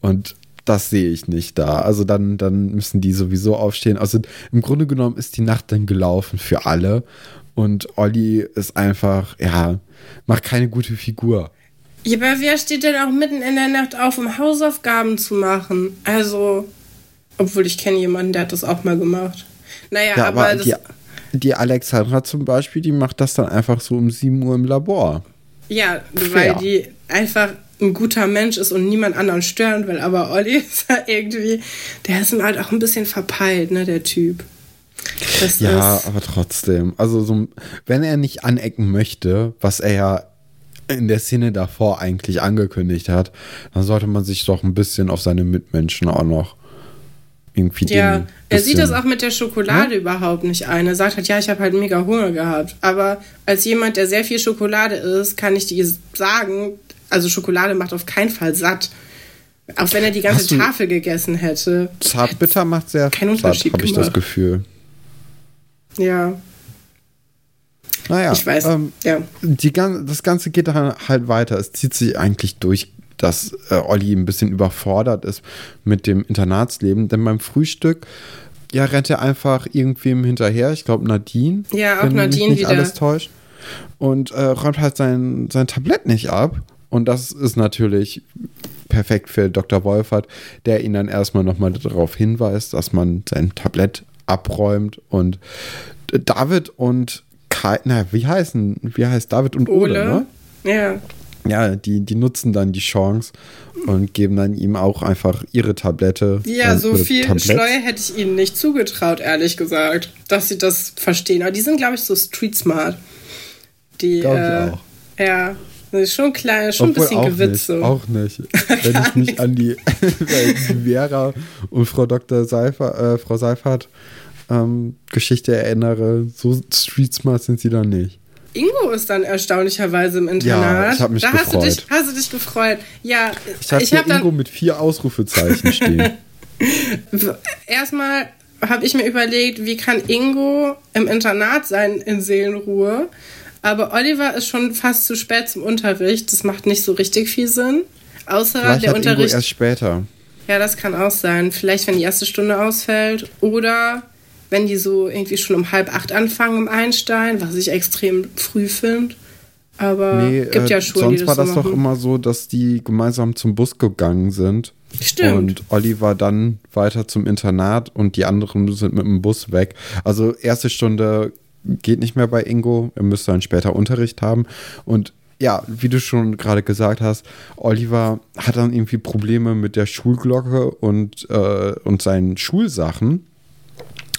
Und das sehe ich nicht da. Also dann, dann müssen die sowieso aufstehen. Also im Grunde genommen ist die Nacht dann gelaufen für alle. Und Olli ist einfach, ja, macht keine gute Figur. Ja, aber wer steht denn auch mitten in der Nacht auf, um Hausaufgaben zu machen? Also, obwohl ich kenne jemanden, der hat das auch mal gemacht. Naja, ja, aber, aber die, die Alexandra zum Beispiel, die macht das dann einfach so um 7 Uhr im Labor. Ja, Fair. weil die einfach ein guter Mensch ist und niemand anderen stören will. Aber Olli ist ja irgendwie, der ist halt auch ein bisschen verpeilt, ne, der Typ. Das ja, aber trotzdem. Also, so, wenn er nicht anecken möchte, was er ja in der Szene davor eigentlich angekündigt hat, dann sollte man sich doch ein bisschen auf seine Mitmenschen auch noch irgendwie. Ja, er sieht das auch mit der Schokolade ja? überhaupt nicht ein. Er sagt halt, ja, ich habe halt mega Hunger gehabt. Aber als jemand, der sehr viel Schokolade isst, kann ich dir sagen, also Schokolade macht auf keinen Fall satt. Auch wenn er die ganze Tafel gegessen hätte. Zartbitter macht sehr keinen Unterschied, habe ich das Gefühl. Ja. Naja, Ich weiß, ähm, ja. Die, das Ganze geht dann halt weiter. Es zieht sich eigentlich durch, dass äh, Olli ein bisschen überfordert ist mit dem Internatsleben. Denn beim Frühstück, ja, rennt er einfach irgendwem hinterher. Ich glaube, Nadine. Ja, auch wenn mich Nadine nicht wieder. alles täuscht. Und äh, räumt halt sein, sein Tablett nicht ab. Und das ist natürlich perfekt für Dr. Wolfert, der ihn dann erstmal nochmal darauf hinweist, dass man sein Tablett abräumt. Und David und Kai, na, wie heißen, wie heißt David und Ole, Ole. ne? Ja. Ja, die, die nutzen dann die Chance und geben dann ihm auch einfach ihre Tablette. Ja, äh, so viel Tablett. Schleuer hätte ich ihnen nicht zugetraut, ehrlich gesagt, dass sie das verstehen. Aber die sind, glaube ich, so street smart. Die, äh, auch. Ja, das ist schon klein, schon Obwohl ein bisschen auch Gewitz nicht. Auch nicht. Wenn ich mich an die, die Vera und Frau Dr. Seifer, äh, Frau Seifert ähm, Geschichte erinnere, so street smart sind sie dann nicht. Ingo ist dann erstaunlicherweise im Internat. Ja, ich hab mich da hast du, gefreut. dich, hast du dich gefreut. Ja, Ich habe ich dann Ingo mit vier Ausrufezeichen stehen. erstmal habe ich mir überlegt, wie kann Ingo im Internat sein in Seelenruhe. Aber Oliver ist schon fast zu spät zum Unterricht. Das macht nicht so richtig viel Sinn. Außer Vielleicht der hat Ingo Unterricht. erst später. Ja, das kann auch sein. Vielleicht, wenn die erste Stunde ausfällt. Oder wenn die so irgendwie schon um halb acht anfangen im Einstein, was ich extrem früh finde. Aber Nee, gibt äh, ja schon, sonst die war das das so doch machen. immer so, dass die gemeinsam zum Bus gegangen sind. Stimmt. Und Olli war dann weiter zum Internat und die anderen sind mit dem Bus weg. Also erste Stunde geht nicht mehr bei Ingo. Er müsste dann später Unterricht haben. Und ja, wie du schon gerade gesagt hast, Oliver hat dann irgendwie Probleme mit der Schulglocke und, äh, und seinen Schulsachen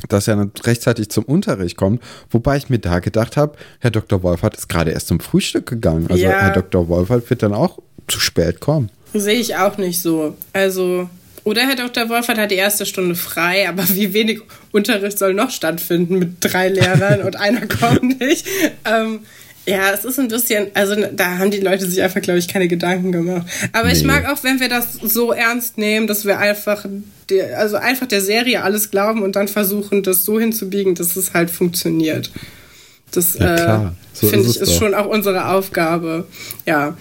dass er dann rechtzeitig zum Unterricht kommt. Wobei ich mir da gedacht habe, Herr Dr. Wolfert ist gerade erst zum Frühstück gegangen. Also Ja. Herr Dr. Wolfert wird dann auch zu spät kommen. Sehe ich auch nicht so. Also, oder Herr Dr. Wolfert hat die erste Stunde frei, aber wie wenig Unterricht soll noch stattfinden mit drei Lehrern und einer kommt nicht? Ähm, ja, es ist ein bisschen, also da haben die Leute sich einfach, glaube ich, keine Gedanken gemacht. Aber ich Nee. mag auch, wenn wir das so ernst nehmen, dass wir einfach, der, also einfach der Serie alles glauben und dann versuchen, das so hinzubiegen, dass es halt funktioniert. Das Ja, klar. So äh, finde ich ist doch. schon auch unsere Aufgabe. Ja.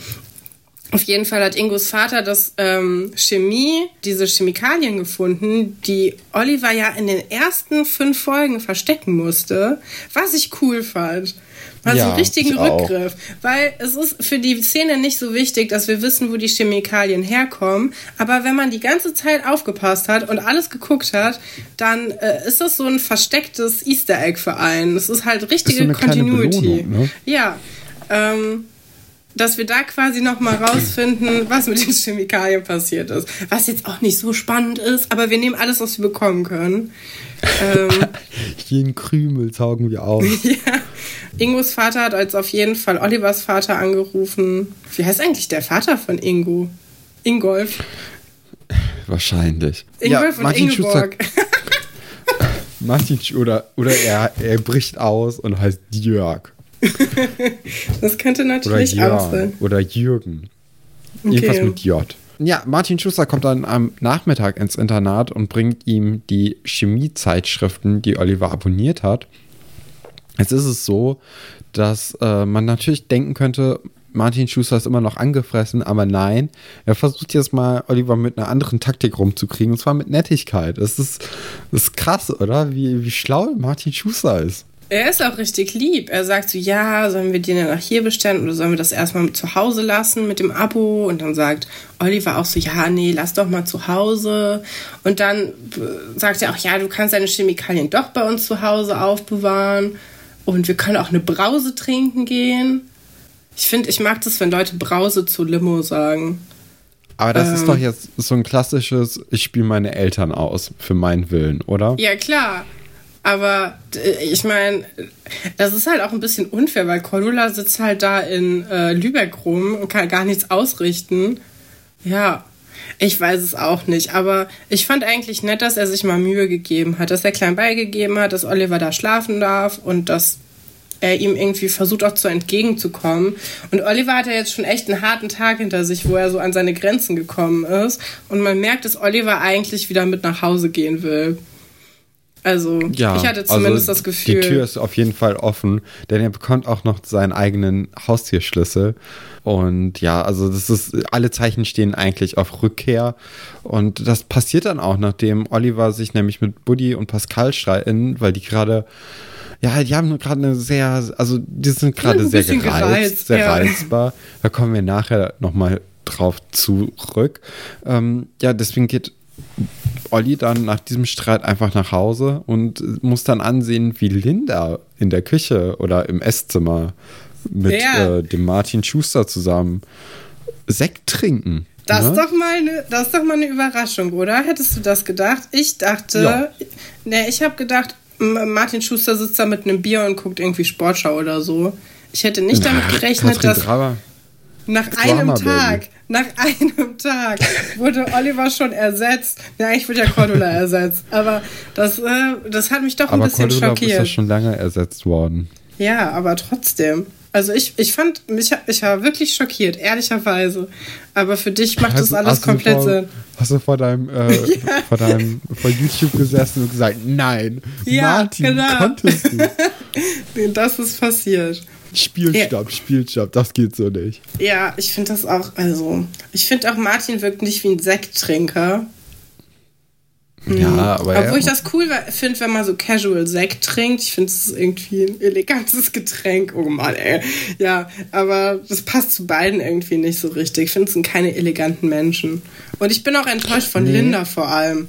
Auf jeden Fall hat Ingos Vater das ähm, Chemie, diese Chemikalien gefunden, die Oliver ja in den ersten fünf Folgen verstecken musste, was ich cool fand. So Ja, einen richtigen. Rückgriff. Weil es ist für die Szene nicht so wichtig, dass wir wissen, wo die Chemikalien herkommen. Aber wenn man die ganze Zeit aufgepasst hat und alles geguckt hat, dann äh, ist das so ein verstecktes Easter Egg für einen. Es ist halt richtige eine kleine Continuity. Belohnung, ne? Ja. Ähm, dass wir da quasi nochmal rausfinden, was mit den Chemikalien passiert ist. Was jetzt auch nicht so spannend ist, aber wir nehmen alles, was wir bekommen können. Ähm, Jeden Krümel saugen wir auf. ja. Ingos Vater hat als auf jeden Fall Olivers Vater angerufen. Wie heißt eigentlich der Vater von Ingo? Ingolf. Wahrscheinlich. Ingolf und Martin Schuster, Ingeborg. Martin oder, oder er, er bricht aus und heißt Jörg. Das könnte Oder natürlich auch sein. Oder Jürgen. Irgendwas Okay. mit J. Ja, Martin Schuster kommt dann am Nachmittag ins Internat und bringt ihm die Chemiezeitschriften, die Oliver abonniert hat. Jetzt ist es so, dass äh, man natürlich denken könnte, Martin Schuster ist immer noch angefressen, aber nein, er versucht jetzt mal Oliver mit einer anderen Taktik rumzukriegen, und zwar mit Nettigkeit. Das ist, das ist krass, oder? Wie, wie schlau Martin Schuster ist. Er ist auch richtig lieb. Er sagt so, ja, sollen wir den nach hier bestellen oder sollen wir das erstmal zu Hause lassen mit dem Abo? Und dann sagt Oliver auch so, ja, nee, lass doch mal zu Hause. Und dann äh, sagt er auch, ja, du kannst deine Chemikalien doch bei uns zu Hause aufbewahren. Und wir können auch eine Brause trinken gehen. Ich finde, ich mag das, wenn Leute Brause zu Limo sagen. Aber das ist Ähm. doch jetzt so ein klassisches, ich spiele meine Eltern aus für meinen Willen, oder? Ja, klar. Aber äh, ich meine, das ist halt auch ein bisschen unfair, weil Cordula sitzt halt da in äh, Lübeck rum und kann gar nichts ausrichten. Ja, ich weiß es auch nicht. Aber ich fand eigentlich nett, dass er sich mal Mühe gegeben hat, dass er klein beigegeben hat, dass Oliver da schlafen darf und dass er ihm irgendwie versucht auch zu entgegenzukommen. Und Oliver hat ja jetzt schon echt einen harten Tag hinter sich, wo er so an seine Grenzen gekommen ist. Und man merkt, dass Oliver eigentlich wieder mit nach Hause gehen will. Also, Ja, ich hatte zumindest also das Gefühl. Die Tür ist auf jeden Fall offen, denn er bekommt auch noch seinen eigenen Haustierschlüssel. Und ja, also das ist, alle Zeichen stehen eigentlich auf Rückkehr. Und das passiert dann auch, nachdem Oliver sich nämlich mit Buddy und Pascal streiten, weil die gerade, ja, die haben gerade eine sehr, also die sind gerade sehr gereizt, gereizt, sehr ja. reizbar. Da kommen wir nachher nochmal drauf zurück. Ähm, ja, deswegen geht Olli dann nach diesem Streit einfach nach Hause und muss dann ansehen, wie Linda in der Küche oder im Esszimmer mit Ja. äh, dem Martin Schuster zusammen Sekt trinken. Das, ne? ist doch mal eine, das ist doch mal eine Überraschung, oder? Hättest du das gedacht? Ich dachte, Ja. ne, ich habe gedacht, Martin Schuster sitzt da mit einem Bier und guckt irgendwie Sportschau oder so. Ich hätte nicht damit Na, gerechnet, Katrin dass Graber. nach Drama, einem Baby. Nach einem Tag wurde Oliver schon ersetzt. Ja, eigentlich wurde ja Cordula ersetzt, aber das, äh, das hat mich doch ein Aber bisschen Cordula ist ja schockiert. schon lange ersetzt worden. Ja, aber trotzdem. Also ich, ich fand, mich, ich war wirklich schockiert, ehrlicherweise. Aber für dich macht das alles komplett vor, Sinn. Hast du vor deinem, äh, vor deinem, vor YouTube gesessen und gesagt, nein, Ja, Martin, genau. konntest du. Das ist passiert. Spielstopp, Spielstopp, das geht so nicht. Ja, ich finde das auch, also, ich finde auch Martin wirkt nicht wie ein Sekttrinker. Ja, aber Obwohl er, ich das cool finde, wenn man so casual Sekt trinkt. Ich finde, es ist irgendwie ein elegantes Getränk. Oh Mann, ey. Ja, aber das passt zu beiden irgendwie nicht so richtig. Ich finde, es sind keine eleganten Menschen. Und ich bin auch enttäuscht von Nee. Linda vor allem.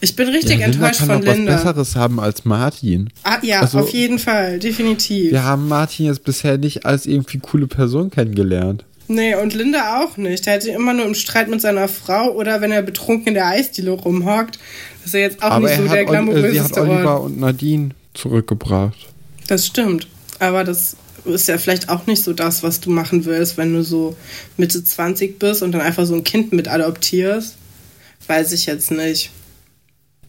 Ich bin richtig ja, Linda enttäuscht kann von doch was Linda. Besseres haben als Martin. Ah, ja, Also- auf jeden Fall, definitiv. Wir haben Martin jetzt bisher nicht als irgendwie coole Person kennengelernt. Nee, und Linda auch nicht. Der hat sich immer nur im Streit mit seiner Frau oder wenn er betrunken in der Eisdiele rumhockt. Das ist ja jetzt auch Aber nicht so der äh, sie hat glamouröseste Oliver Ort. und Nadine zurückgebracht. Das stimmt. Aber das ist ja vielleicht auch nicht so das, was du machen willst, wenn du so Mitte 20 bist und dann einfach so ein Kind mit adoptierst. Weiß ich jetzt nicht.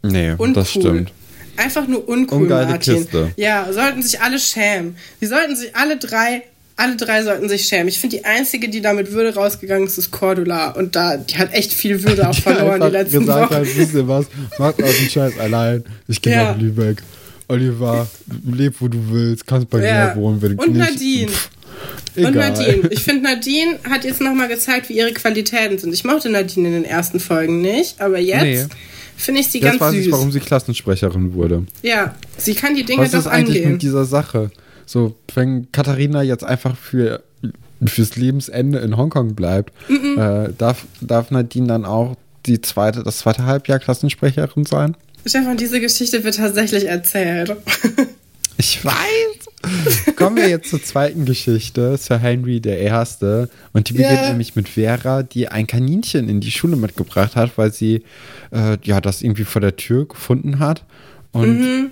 Nee, Uncool. das stimmt. Einfach nur uncool, Ungeile Martin. Kiste. Ja, sollten sich alle schämen. Die sollten sich alle drei, alle drei sollten sich schämen. Ich finde, die einzige, die da mit Würde rausgegangen ist, ist Cordula. Und da, die hat echt viel Würde auch verloren die einfach letzten gesagt Wochen. hat, wisst ihr was, macht euren Scheiß allein. Ich gehe Ja. nach Lübeck. Oliver, leb wo du willst, kannst bei Ja. mir wohnen, wenn du Und nicht. Nadine. Pff, Und egal. Nadine. Ich finde, Nadine hat jetzt nochmal gezeigt, wie ihre Qualitäten sind. Ich mochte Nadine in den ersten Folgen nicht, aber jetzt Nee. Finde ich sie Jetzt ganz weiß süß. ich, warum sie Klassensprecherin wurde. Ja, sie kann die Dinge Was ist doch eigentlich angehen. mit dieser Sache? So, wenn Katharina jetzt einfach für fürs Lebensende in Hongkong bleibt, äh, darf, darf Nadine dann auch die zweite, das zweite Halbjahr Klassensprecherin sein? Stefan, diese Geschichte wird tatsächlich erzählt. Ich weiß. Kommen wir jetzt zur zweiten Geschichte, Sir Henry der Erste. Und die beginnt Ja. nämlich mit Vera, die ein Kaninchen in die Schule mitgebracht hat, weil sie äh, ja das irgendwie vor der Tür gefunden hat. Und Mhm.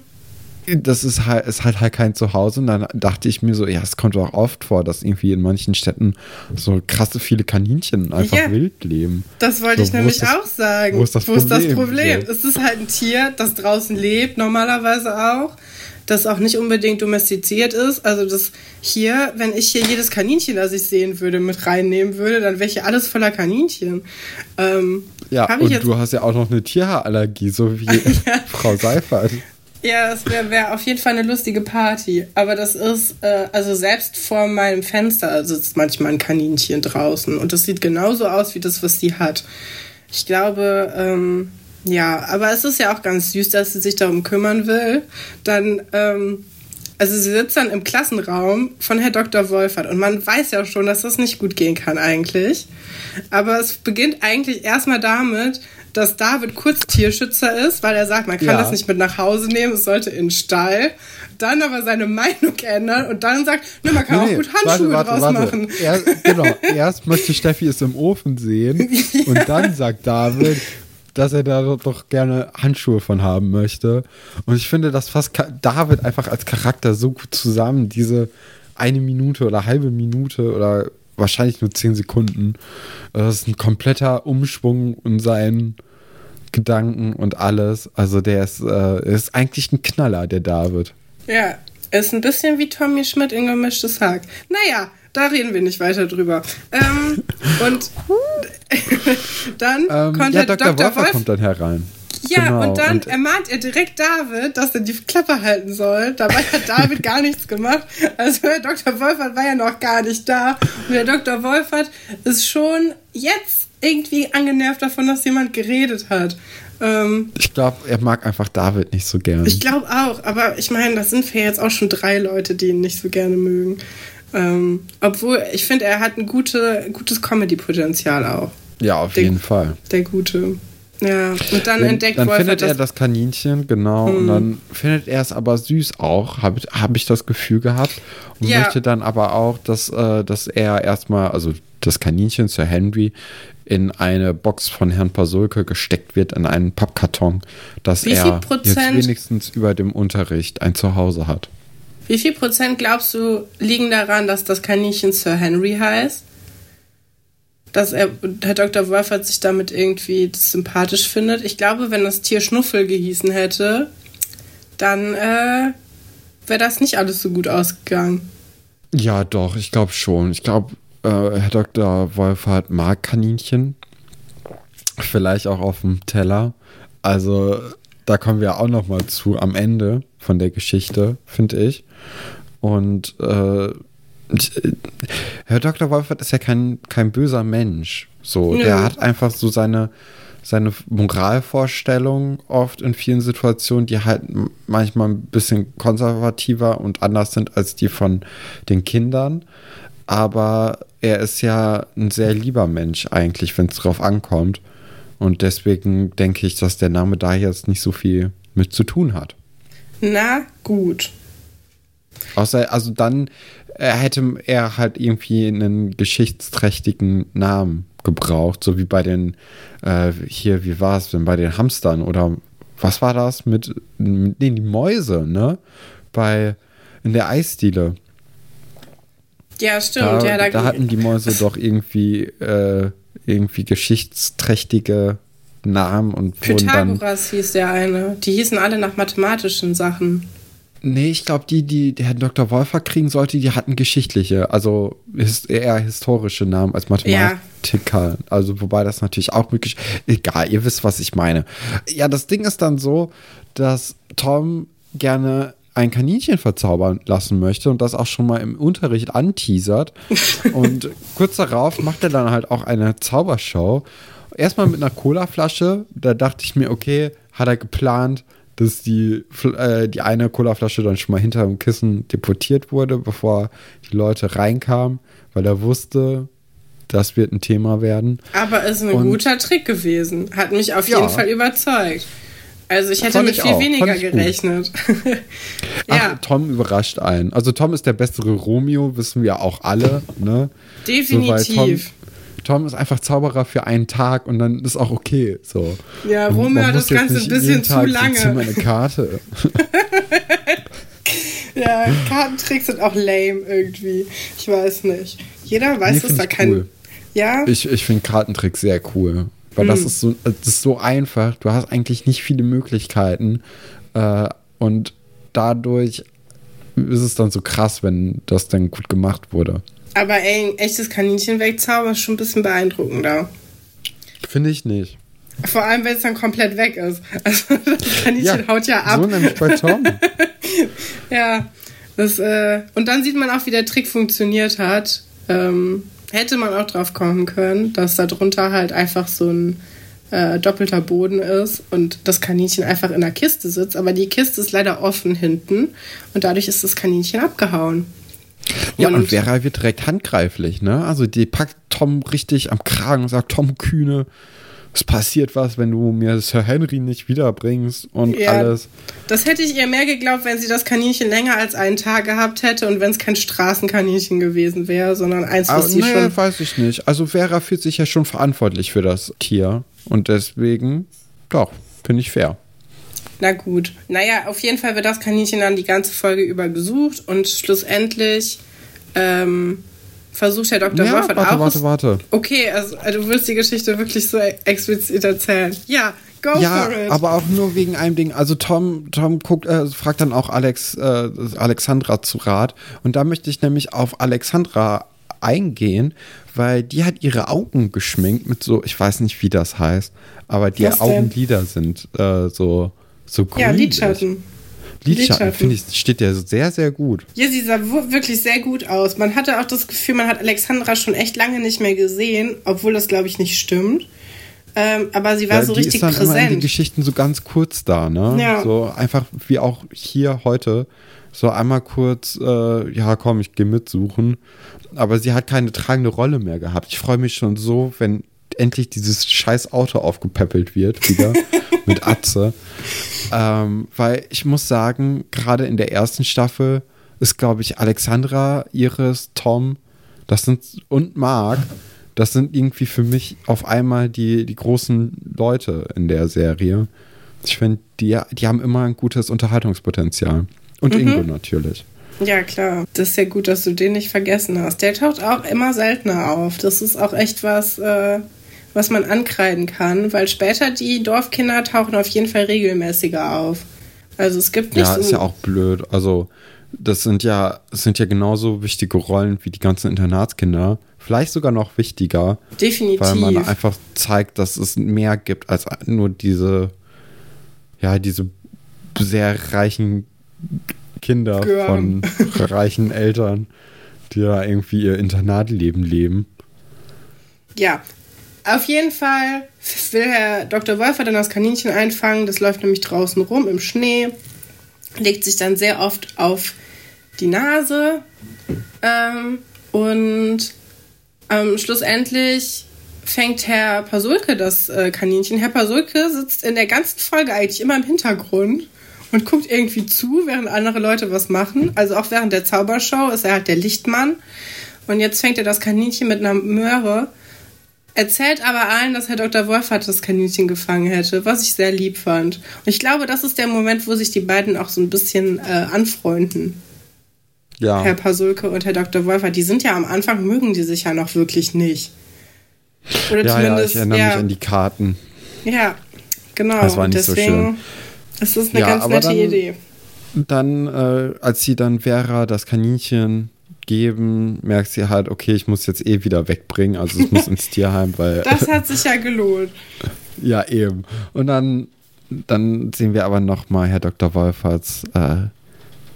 das ist halt, ist halt halt kein Zuhause. Und dann dachte ich mir so, ja, es kommt auch oft vor, dass irgendwie in manchen Städten so krasse viele Kaninchen einfach Ja. wild leben. Das wollte So, ich wo nämlich ist das- auch sagen. wo ist das Problem? Problem? So. Es ist halt ein Tier, das draußen lebt, normalerweise auch, das auch nicht unbedingt domestiziert ist. Also das hier, wenn ich hier jedes Kaninchen, das ich sehen würde, mit reinnehmen würde, dann wäre hier alles voller Kaninchen. Ähm, Ja, und du hast ja auch noch eine Tierhaarallergie, so wie Frau Seifert. Ja, das wäre wär auf jeden Fall eine lustige Party. Aber das ist, äh, also selbst vor meinem Fenster sitzt manchmal ein Kaninchen draußen. Und das sieht genauso aus wie das, was sie hat. Ich glaube, ähm, ja, aber es ist ja auch ganz süß, dass sie sich darum kümmern will. Dann, ähm, also sie sitzt dann im Klassenraum von Herr Dr. Wolfert und man weiß ja schon, dass das nicht gut gehen kann eigentlich. Aber es beginnt eigentlich erstmal damit, dass David kurz Tierschützer ist, weil er sagt, man kann Ja. das nicht mit nach Hause nehmen, es sollte in den Stall. Dann aber seine Meinung ändern und dann sagt, ne, man kann auch gut Handschuhe draus machen. Er, genau, erst möchte Steffi es im Ofen sehen und dann sagt David, dass er da doch gerne Handschuhe von haben möchte. Und ich finde, das fasst David einfach als Charakter so gut zusammen, diese eine Minute oder halbe Minute oder wahrscheinlich nur zehn Sekunden. Das ist ein kompletter Umschwung in seinen Gedanken und alles. Also der ist, äh, ist eigentlich ein Knaller, der David. Ja, ist ein bisschen wie Tommy Schmidt in gemischtes Hack. Naja, da reden wir nicht weiter drüber. Ähm, und dann Ähm, konnte ja, Dr. Dr. Wolf kommt dann herein. Ja, Genau, und dann und- ermahnt er direkt David, dass er die Klappe halten soll. Dabei hat David gar nichts gemacht. Also der Dr. Wolfert war ja noch gar nicht da. Und der Dr. Wolfert ist schon jetzt irgendwie angenervt davon, dass jemand geredet hat. Ähm, Ich glaube, er mag einfach David nicht so gern. ich glaube auch, aber ich meine, das sind wir jetzt auch schon drei Leute, die ihn nicht so gerne mögen. Ähm, obwohl, ich finde, er hat ein gute, gutes Comedy-Potenzial auch. ja, auf Der- jeden Fall. Der Gute. Ja, und dann Wenn, entdeckt dann Wolfert findet er das. das Kaninchen, genau, und dann findet er es aber süß auch, habe hab ich das Gefühl gehabt. Und Ja. möchte dann aber auch, dass, äh, dass er erstmal, also das Kaninchen, Sir Henry, in eine Box von Herrn Pasulke gesteckt wird, in einen Pappkarton, dass er jetzt wenigstens über dem Unterricht ein Zuhause hat. Wie viel Prozent glaubst du liegen daran, dass das Kaninchen Sir Henry heißt? Dass er, Herr Dr. Wolfert sich damit irgendwie sympathisch findet? Ich glaube, wenn das Tier Schnuffel gehießen hätte, dann äh, wäre das nicht alles so gut ausgegangen. Ja, doch, ich glaube schon. Ich glaube, äh, Herr Dr. Wolfert mag Kaninchen. Vielleicht auch auf dem Teller. Also, da kommen wir auch noch mal zu am Ende von der Geschichte, finde ich. Und äh, Herr Dr. Wolfert ist ja kein, kein böser Mensch. So, Nö. der hat einfach so seine, seine Moralvorstellungen oft in vielen Situationen, die halt manchmal ein bisschen konservativer und anders sind als die von den Kindern. Aber er ist ja ein sehr lieber Mensch eigentlich, wenn es drauf ankommt. Und deswegen denke ich, dass der Name da jetzt nicht so viel mit zu tun hat. Na gut. Außer, also dann äh, hätte er halt irgendwie einen geschichtsträchtigen Namen gebraucht, so wie bei den, äh, hier, wie war es denn, bei den Hamstern oder was war das mit, nee, die Mäuse, ne? Bei, in der Eisdiele. Ja, stimmt. Da, ja, da, da hatten die Mäuse doch irgendwie, äh, irgendwie geschichtsträchtige Namen und. Pythagoras hieß der eine. Die hießen alle nach mathematischen Sachen. Nee, ich glaube, die, die der Herr Dr. Wolfer kriegen sollte, die hatten geschichtliche, also eher historische Namen als Mathematiker. Also, wobei das natürlich auch möglich Egal, ihr wisst, was ich meine. Ja, das Ding ist dann so, dass Tom gerne ein Kaninchen verzaubern lassen möchte und das auch schon mal im Unterricht anteasert. und kurz darauf macht er dann halt auch eine Zaubershow. Erstmal mit einer Colaflasche. Da dachte ich mir, okay, hat er geplant, dass die, äh, die eine Colaflasche dann schon mal hinter dem Kissen deportiert wurde, bevor die Leute reinkamen, weil er wusste, das wird ein Thema werden. Aber ist ein Und- guter Trick gewesen. Hat mich auf Ja. jeden Fall überzeugt. Also ich hätte mit ich viel auch. weniger gerechnet. Ach, ja, Tom überrascht einen. Also Tom ist der bessere Romeo, wissen wir auch alle. Ne? definitiv. So, Tom, Tom ist einfach Zauberer für einen Tag und dann ist auch okay. So. Ja, Romeo hat das Ganze ein bisschen zu lange. So, zieh mal eine Karte. ja, Kartentricks sind auch lame irgendwie. Ich weiß nicht. Jeder weiß, Nee, dass da kein. cool. Ja, Ich, ich finde Kartentricks sehr cool. Weil Hm. das ist so, das ist so einfach. Du hast eigentlich nicht viele Möglichkeiten. Äh, und dadurch ist es dann so krass, wenn das dann gut gemacht wurde. aber ey, ein echtes Kaninchen wegzaubern ist schon ein bisschen beeindruckender. Finde ich nicht. Vor allem, wenn es dann komplett weg ist. Also das Kaninchen haut ja ab. So nämlich bei Tom. Ja, das, äh, und dann sieht man auch, wie der Trick funktioniert hat. Ähm, hätte man auch drauf kommen können, dass da drunter halt einfach so ein äh, doppelter Boden ist und das Kaninchen einfach in der Kiste sitzt. Aber die Kiste ist leider offen hinten und dadurch ist das Kaninchen abgehauen. Ja, und Vera wird direkt handgreiflich, ne? Also die packt Tom richtig am Kragen und sagt, Tom Kühne, es passiert was, wenn du mir Sir Henry nicht wiederbringst und Ja, alles. Das hätte ich ihr mehr geglaubt, wenn sie das Kaninchen länger als einen Tag gehabt hätte und wenn es kein Straßenkaninchen gewesen wäre, sondern eins, Aber was sie nee, schon. weiß ich nicht. Also Vera fühlt sich ja schon verantwortlich für das Tier und deswegen, doch, finde ich fair. Na gut. Naja, auf jeden Fall wird das Kaninchen dann die ganze Folge über gesucht und schlussendlich ähm, versucht Herr Dr. Ja, Wolfert warte, auch. warte, warte. Okay, also äh, du willst die Geschichte wirklich so explizit erzählen. Ja, go Ja, for it. aber auch nur wegen einem Ding. Also Tom, Tom guckt, äh, fragt dann auch Alex, äh, Alexandra zu Rat. Und da möchte ich nämlich auf Alexandra eingehen, weil die hat ihre Augen geschminkt mit so, ich weiß nicht, wie das heißt, aber die Augenlider sind äh, so, so grün. Ja, Lidschatten. Lidschatten, finde ich, steht ja sehr, sehr gut. Ja, sie sah wirklich sehr gut aus. Man hatte auch das Gefühl, man hat Alexandra schon echt lange nicht mehr gesehen, obwohl das, glaube ich, nicht stimmt. Ähm, aber sie war ja, so richtig präsent. die ist dann präsent. Immer in die Geschichten so ganz kurz da, ne? Ja. So einfach wie auch hier heute. So einmal kurz, äh, ja komm, ich gehe mitsuchen. Aber sie hat keine tragende Rolle mehr gehabt. Ich freue mich schon so, wenn endlich dieses scheiß Auto aufgepäppelt wird wieder mit Atze. Ähm, weil ich muss sagen, gerade in der ersten Staffel ist, glaube ich, Alexandra, Iris, Tom, das sind und Marc, das sind irgendwie für mich auf einmal die, die großen Leute in der Serie. Ich finde, die, die haben immer ein gutes Unterhaltungspotenzial. Und mhm. Ingo natürlich. Ja, klar. Das ist ja gut, dass du den nicht vergessen hast. Der taucht auch immer seltener auf. Das ist auch echt was, äh, was man ankreiden kann, weil später die Dorfkinder tauchen auf jeden Fall regelmäßiger auf. Also es gibt nicht Ja, so ist ja auch blöd. Also das sind ja, das sind ja genauso wichtige Rollen wie die ganzen Internatskinder. Vielleicht sogar noch wichtiger. Definitiv. Weil man einfach zeigt, dass es mehr gibt als nur diese, ja, diese sehr reichen Kinder Girl. von reichen Eltern, die da irgendwie ihr Internatleben leben. Ja, auf jeden Fall will Herr Dr. Wolfer dann das Kaninchen einfangen. Das läuft nämlich draußen rum im Schnee, legt sich dann sehr oft auf die Nase ähm, und ähm, schlussendlich fängt Herr Pasulke das äh, Kaninchen. Herr Pasulke sitzt in der ganzen Folge eigentlich immer im Hintergrund und guckt irgendwie zu, während andere Leute was machen. Also auch während der Zaubershow ist er halt der Lichtmann. Und jetzt fängt er das Kaninchen mit einer Möhre erzählt aber allen, dass Herr Dr. Wolfert das Kaninchen gefangen hätte, was ich sehr lieb fand. Und ich glaube, das ist der Moment, wo sich die beiden auch so ein bisschen äh, anfreunden. Ja. Herr Pasulke und Herr Dr. Wolfert, die sind ja am Anfang, mögen die sich ja noch wirklich nicht. Oder ja, zumindest. Ja, ich erinnere ja, mich an die Karten. Ja, genau. Das war nicht deswegen, so schön. Das ist eine ja, ganz nette dann, Idee. Dann, äh, als sie dann Vera das Kaninchen geben, merkt sie halt, okay, ich muss jetzt eh wieder wegbringen, also es muss ins Tierheim, weil. Das hat sich ja gelohnt. ja, eben. Und dann, dann sehen wir aber nochmal Herr Dr. Wolferts äh,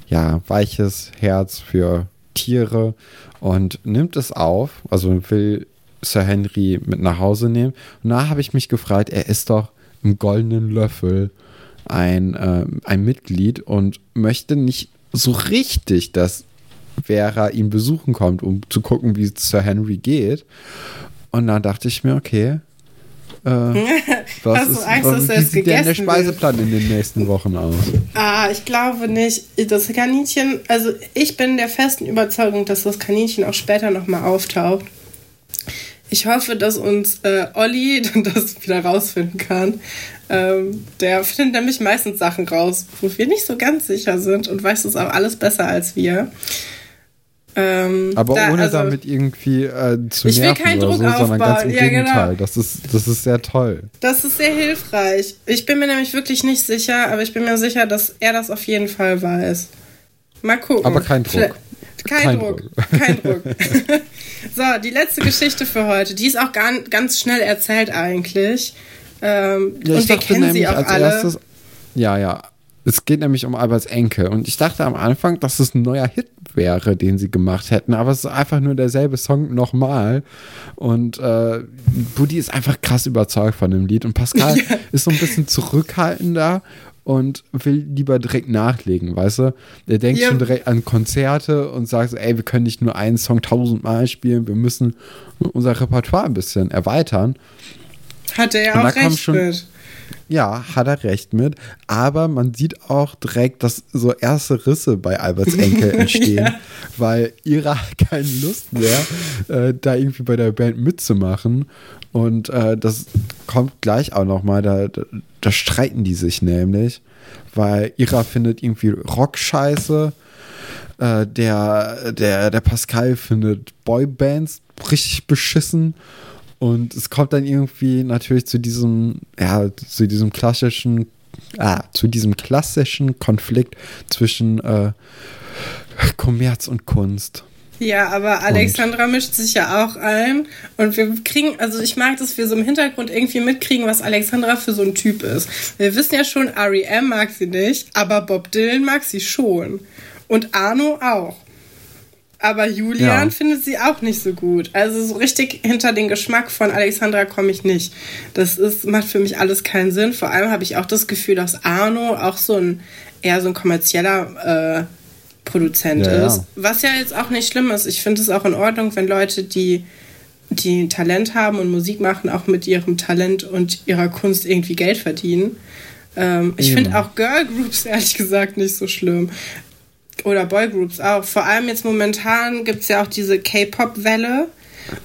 ja, weiches Herz für Tiere und nimmt es auf, also will Sir Henry mit nach Hause nehmen. Und da habe ich mich gefragt, er ist doch im goldenen Löffel ein, äh, ein Mitglied und möchte nicht so richtig, dass Vera ihn besuchen kommt, um zu gucken, wie es Sir Henry geht. Und dann dachte ich mir, okay, äh, was Hast ist, Angst, was, wie sieht denn der Speiseplan will? in den nächsten Wochen aus? Ah, ich glaube nicht. Das Kaninchen, also ich bin der festen Überzeugung, dass das Kaninchen auch später nochmal auftaucht. Ich hoffe, dass uns äh, Olli das wieder rausfinden kann. Ähm, der findet nämlich meistens Sachen raus, wo wir nicht so ganz sicher sind und weiß es auch alles besser als wir. Ähm, Aber da, ohne also, damit irgendwie äh, zu ich nerven will keinen Druck so, aufbauen. sondern ganz im ja. Gegenteil. Genau. Das, ist, das ist sehr toll. Das ist sehr hilfreich. Ich bin mir nämlich wirklich nicht sicher, aber ich bin mir sicher, dass er das auf jeden Fall weiß. Mal gucken. Aber kein Druck. Kein, kein Druck. Druck. Kein Druck. so, die letzte Geschichte für heute. Die ist auch ganz, ganz schnell erzählt eigentlich. Ähm, ja, und wir kennen sie auch alle. Erstes, ja, ja. Es geht nämlich um Alberts Enkel. Und ich dachte am Anfang, dass es ein neuer Hit wäre, den sie gemacht hätten. Aber es ist einfach nur derselbe Song nochmal. Und äh, Buddy ist einfach krass überzeugt von dem Lied. Und Pascal ja. ist so ein bisschen zurückhaltender und will lieber direkt nachlegen, weißt du? Der denkt ja. schon direkt an Konzerte und sagt so, ey, wir können nicht nur einen Song tausendmal spielen, wir müssen unser Repertoire ein bisschen erweitern. Hat er ja auch recht schon, mit. Ja, hat er recht mit. Aber man sieht auch direkt, dass so erste Risse bei Alberts Enkel entstehen, ja. weil Ira keine Lust mehr, äh, da irgendwie bei der Band mitzumachen. Und äh, das kommt gleich auch nochmal, da, da, da streiten die sich nämlich, weil Ira findet irgendwie Rock scheiße. Äh, der, der, der Pascal findet Boybands richtig beschissen. Und es kommt dann irgendwie natürlich zu diesem, ja, zu diesem klassischen, ah, zu diesem klassischen Konflikt zwischen äh, Kommerz und Kunst. Ja, aber Alexandra und mischt sich ja auch ein. Und wir kriegen, also ich mag, dass wir so im Hintergrund irgendwie mitkriegen, was Alexandra für so ein Typ ist. Wir wissen ja schon, R.E.M. mag sie nicht, aber Bob Dylan mag sie schon. Und Arno auch. Aber Julian ja. findet sie auch nicht so gut. Also so richtig hinter den Geschmack von Alexandra komme ich nicht. Das ist, macht für mich alles keinen Sinn. Vor allem habe ich auch das Gefühl, dass Arno auch so ein eher so ein kommerzieller äh, Produzent ja, ist. Ja. Was ja jetzt auch nicht schlimm ist. Ich finde es auch in Ordnung, wenn Leute, die, die Talent haben und Musik machen, auch mit ihrem Talent und ihrer Kunst irgendwie Geld verdienen. Ähm, ich finde auch Girlgroups ehrlich gesagt nicht so schlimm. Oder Boygroups auch. Vor allem jetzt momentan gibt es ja auch diese K-Pop-Welle.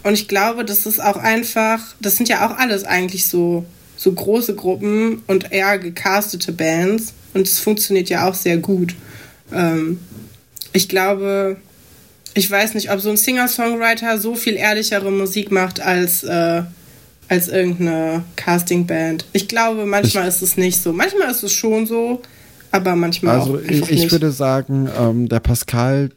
Und ich glaube, das ist auch einfach, das sind ja auch alles eigentlich so, so große Gruppen und eher gecastete Bands. Und es funktioniert ja auch sehr gut. Ähm, ich glaube, ich weiß nicht, ob so ein Singer-Songwriter so viel ehrlichere Musik macht als, äh, als irgendeine Casting-Band. Ich glaube, manchmal ich, ist es nicht so. Manchmal ist es schon so, aber manchmal also auch. Also ich, ich würde sagen, ähm, der Pascal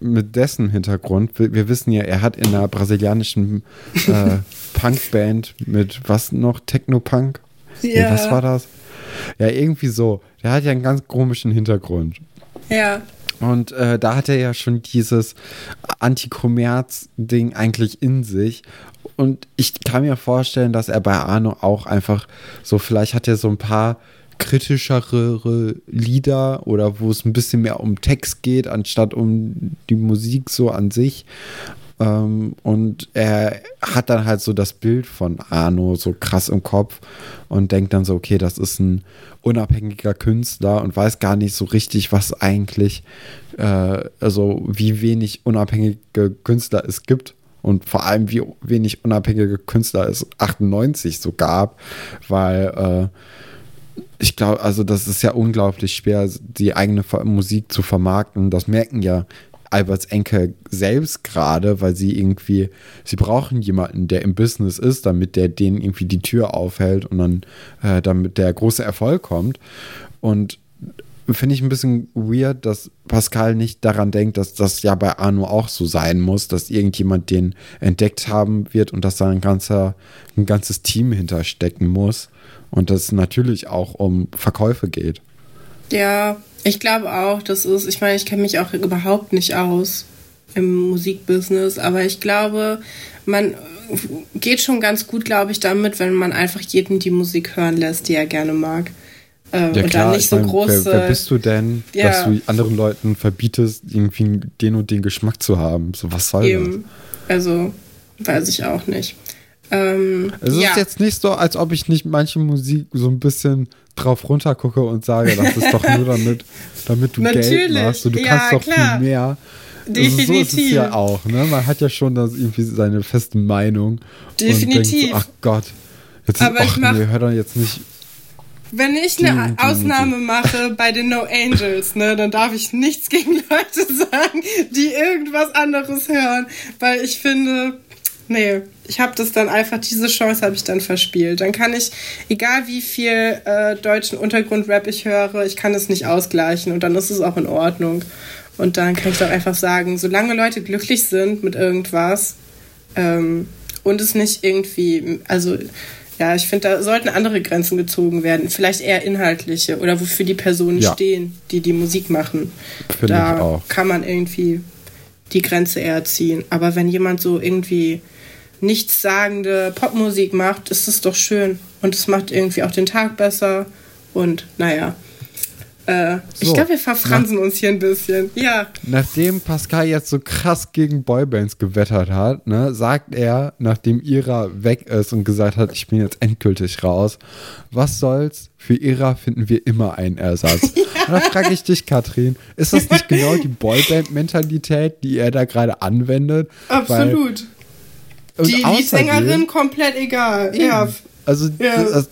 mit dessen Hintergrund, wir, wir, wissen ja, er hat in einer brasilianischen äh, Punk-Band mit was noch? Techno-Punk? Ja. Nee, was war das? Ja, irgendwie so. Der hat ja einen ganz komischen Hintergrund. Ja. Und äh, da hat er ja schon dieses Anti-Kommerz-Ding eigentlich in sich. Und ich kann mir vorstellen, dass er bei Arno auch einfach so, vielleicht hat er so ein paar kritischere Lieder oder wo es ein bisschen mehr um Text geht, anstatt um die Musik so an sich. Ähm, und er hat dann halt so das Bild von Arno so krass im Kopf und denkt dann so, okay, das ist ein unabhängiger Künstler und weiß gar nicht so richtig, was eigentlich, äh, also wie wenig unabhängige Künstler es gibt und vor allem wie wenig unabhängige Künstler es 98 so gab, weil äh, ich glaube, also das ist ja unglaublich schwer, die eigene Musik zu vermarkten. Das merken ja Alberts Enkel selbst gerade, weil sie irgendwie, sie brauchen jemanden, der im Business ist, damit der denen irgendwie die Tür aufhält und dann, äh, damit der große Erfolg kommt. Und finde ich ein bisschen weird, dass Pascal nicht daran denkt, dass das ja bei Arno auch so sein muss, dass irgendjemand den entdeckt haben wird und dass da ein ganzer, ein ganzes Team hinterstecken muss und dass es natürlich auch um Verkäufe geht. Ja, ich glaube auch, das ist, ich meine, ich kenne mich auch überhaupt nicht aus im Musikbusiness, aber ich glaube, man geht schon ganz gut, glaube ich, damit, wenn man einfach jeden die Musik hören lässt, die er gerne mag. Äh, ja, und klar, dann nicht so mein, große. Wer, wer, bist du denn, ja. dass du anderen Leuten verbietest, irgendwie den und den Geschmack zu haben? So, was soll Eben. das? Also, weiß ich auch nicht. Ähm, es ja. ist jetzt nicht so, als ob ich nicht manche Musik so ein bisschen drauf runter gucke und sage, das ist doch nur damit, damit du Geld machst. Und du ja, kannst doch klar. viel mehr. Definitiv. Also so ist es ja auch. Ne? Man hat ja schon das irgendwie seine feste Meinung. Definitiv. Und denkt so, ach Gott, jetzt Aber ach, ich mach, nee, hör doch jetzt nicht. Wenn ich eine Ausnahme mache bei den No Angels, ne, dann darf ich nichts gegen Leute sagen, die irgendwas anderes hören, weil ich finde, nee, ich habe das dann einfach, diese Chance habe ich dann verspielt. Dann kann ich, egal wie viel äh, deutschen Untergrundrap ich höre, ich kann es nicht ausgleichen und dann ist es auch in Ordnung. Und dann kann ich doch einfach sagen, solange Leute glücklich sind mit irgendwas ähm, und es nicht irgendwie, also ja, ich finde, da sollten andere Grenzen gezogen werden. Vielleicht eher inhaltliche oder wofür die Personen ja. stehen, die die Musik machen. Finde da ich auch. kann man irgendwie die Grenze eher ziehen. Aber wenn jemand so irgendwie nichtssagende Popmusik macht, ist es doch schön. Und es macht irgendwie auch den Tag besser. Und naja. Äh, so, ich glaube, wir verfransen nach, uns hier ein bisschen. Ja. Nachdem Pascal jetzt so krass gegen Boybands gewettert hat, ne, sagt er, nachdem Ira weg ist und gesagt hat, ich bin jetzt endgültig raus, was soll's? Für Ira finden wir immer einen Ersatz. ja. Und da frage ich dich, Katrin, ist das nicht genau die Boyband-Mentalität, die er da gerade anwendet? Absolut. Weil die Sängerin komplett egal. Ja. Also, ja. also,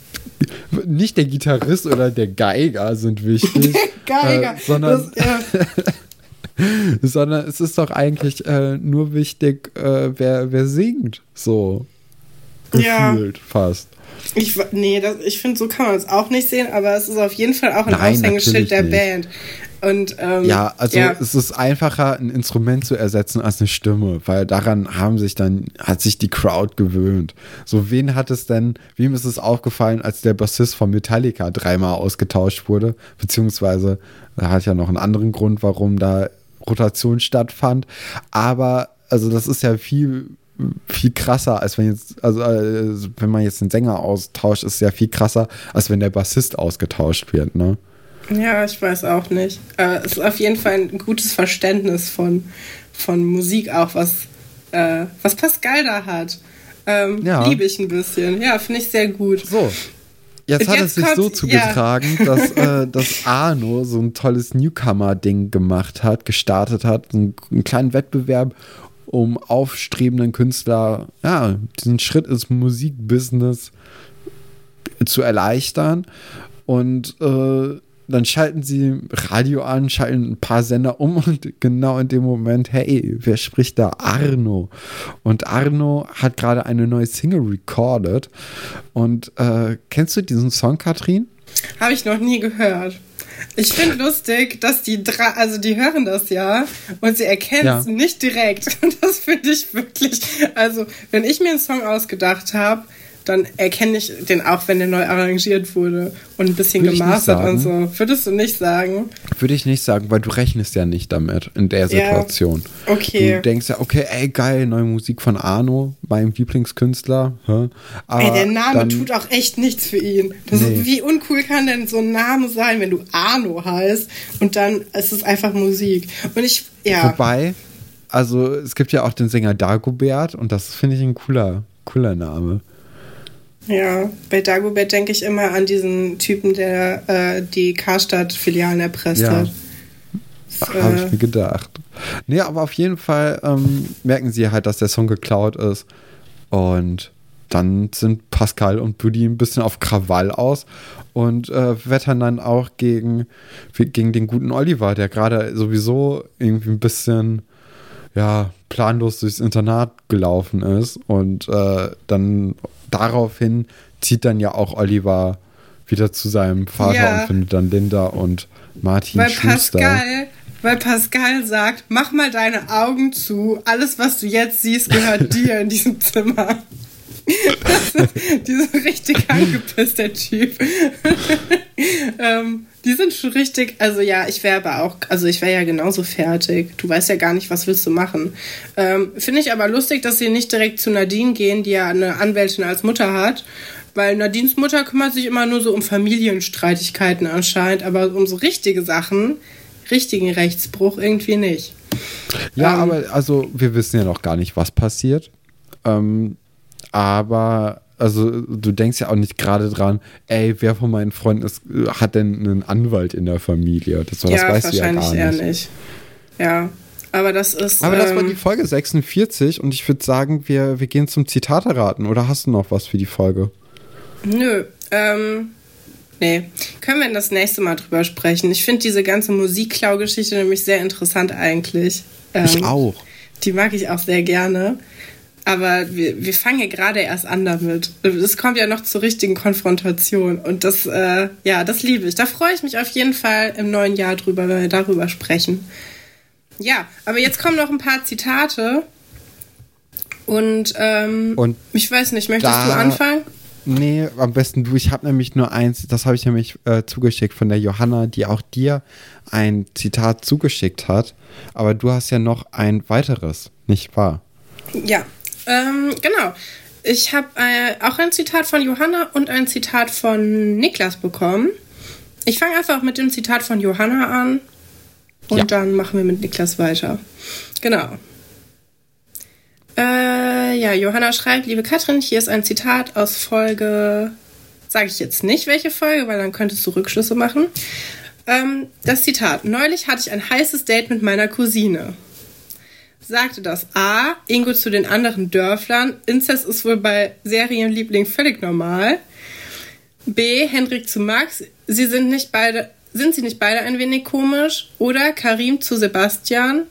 nicht der Gitarrist oder der Geiger sind wichtig. Geiger. Äh, sondern, das, ja. sondern es ist doch eigentlich äh, nur wichtig, äh, wer, wer singt. So. Gefühlt ja. fast. Ich, nee, das, ich finde, so kann man es auch nicht sehen, aber es ist auf jeden Fall auch ein Nein, Aushängeschild der. Band. Und, ähm, ja, also ja. es ist einfacher, ein Instrument zu ersetzen als eine Stimme, weil daran haben sich dann, hat sich die Crowd gewöhnt. So, wen hat es denn, wem ist es aufgefallen, als der Bassist von Metallica dreimal ausgetauscht wurde? Beziehungsweise, er hat ja noch einen anderen Grund, warum da Rotation stattfand. Aber, also das ist ja viel viel krasser, als wenn jetzt, also äh, wenn man jetzt den Sänger austauscht, ist es ja viel krasser, als wenn der Bassist ausgetauscht wird, ne? Ja, ich weiß auch nicht. Äh, es ist auf jeden Fall ein gutes Verständnis von, von Musik auch, was, äh, was Pascal da hat. Ähm, ja. Liebe ich ein bisschen. Ja, finde ich sehr gut. So. Jetzt hat es sich so zugetragen, ja. dass, äh, dass Arno so ein tolles Newcomer-Ding gemacht hat, gestartet hat, einen, einen kleinen Wettbewerb, um aufstrebenden Künstler ja, diesen Schritt ins Musikbusiness zu erleichtern. Und äh, dann schalten sie Radio an, schalten ein paar Sender um und genau in dem Moment, hey, wer spricht da? Arno. Und Arno hat gerade eine neue Single recorded. Und äh, kennst du diesen Song, Katrin? Habe ich noch nie gehört. Ich finde lustig, dass die drei, also die hören das ja und sie erkennen es ja. nicht direkt. Das finde ich wirklich, also wenn ich mir einen Song ausgedacht habe, dann erkenne ich den auch, wenn der neu arrangiert wurde und ein bisschen Würde gemastert und so. Würdest du nicht sagen? Würde ich nicht sagen, weil du rechnest ja nicht damit in der Situation. Ja, okay. Du denkst ja, okay, ey, geil, neue Musik von Arno, meinem Lieblingskünstler. Aber ey, der Name dann, tut auch echt nichts für ihn. Nee. Ist, wie uncool kann denn so ein Name sein, wenn du Arno heißt und dann ist es einfach Musik. Und ich, ja. Wobei, also es gibt ja auch den Sänger Dagobert und das finde ich ein cooler, cooler Name. Ja, bei Dagobert denke ich immer an diesen Typen, der äh, die Karstadt-Filialen erpresst ja. hat. Habe ich mir gedacht. Nee, aber auf jeden Fall ähm, merken sie halt, dass der Song geklaut ist. Und dann sind Pascal und Buddy ein bisschen auf Krawall aus und äh, wettern dann auch gegen, gegen den guten Oliver, der gerade sowieso irgendwie ein bisschen ja, planlos durchs Internat gelaufen ist und äh, dann daraufhin zieht dann ja auch Oliver wieder zu seinem Vater ja. und findet dann Linda und Martin weil Schuster. Pascal, weil Pascal sagt, mach mal deine Augen zu, alles was du jetzt siehst gehört dir in diesem Zimmer. die sind richtig angepisst, der Typ. ähm, die sind schon richtig, also ja, ich wäre aber auch, also ich wäre ja genauso fertig. Du weißt ja gar nicht, was willst du machen. Ähm, Finde ich aber lustig, dass sie nicht direkt zu Nadine gehen, die ja eine Anwältin als Mutter hat. Weil Nadines Mutter kümmert sich immer nur so um Familienstreitigkeiten anscheinend, aber um so richtige Sachen, richtigen Rechtsbruch irgendwie nicht. Ja, ähm, aber also wir wissen ja noch gar nicht, was passiert. Ähm, aber also du denkst ja auch nicht gerade dran, ey, wer von meinen Freunden ist, hat denn einen Anwalt in der Familie? Das, das ja, weißt du ja gar nicht. Eher nicht. Ja, aber das ist. Aber das ähm, war die Folge 46 und ich würde sagen, wir, wir gehen zum Zitate raten. Oder hast du noch was für die Folge? Nö, ähm, nee. Können wir das nächste Mal drüber sprechen? Ich finde diese ganze Musikklau-Geschichte nämlich sehr interessant eigentlich. Ähm, ich auch. Die mag ich auch sehr gerne. Aber wir, wir fangen ja gerade erst an damit. Es kommt ja noch zur richtigen Konfrontation. Und das, äh, ja, das liebe ich. Da freue ich mich auf jeden Fall im neuen Jahr drüber, wenn wir darüber sprechen. Ja, aber jetzt kommen noch ein paar Zitate. Und, ähm, Und ich weiß nicht, möchtest du anfangen? Nee, am besten du. Ich habe nämlich nur eins, das habe ich nämlich äh, zugeschickt von der Johanna, die auch dir ein Zitat zugeschickt hat. Aber du hast ja noch ein weiteres, nicht wahr? Ja, ähm, genau. Ich habe äh, auch ein Zitat von Johanna und ein Zitat von Niklas bekommen. Ich fange einfach mit dem Zitat von Johanna an und ja. dann machen wir mit Niklas weiter. Genau. Äh, ja, Johanna schreibt, liebe Katrin, hier ist ein Zitat aus Folge, sage ich jetzt nicht welche Folge, weil dann könntest du Rückschlüsse machen. Ähm, das Zitat, neulich hatte ich ein heißes Date mit meiner Cousine sagte das A. Ingo zu den anderen Dörflern. Inzest ist wohl bei Serienliebling völlig normal. B. Hendrik zu Max. Sie sind nicht beide, sind sie nicht beide ein wenig komisch? Oder Karim zu Sebastian.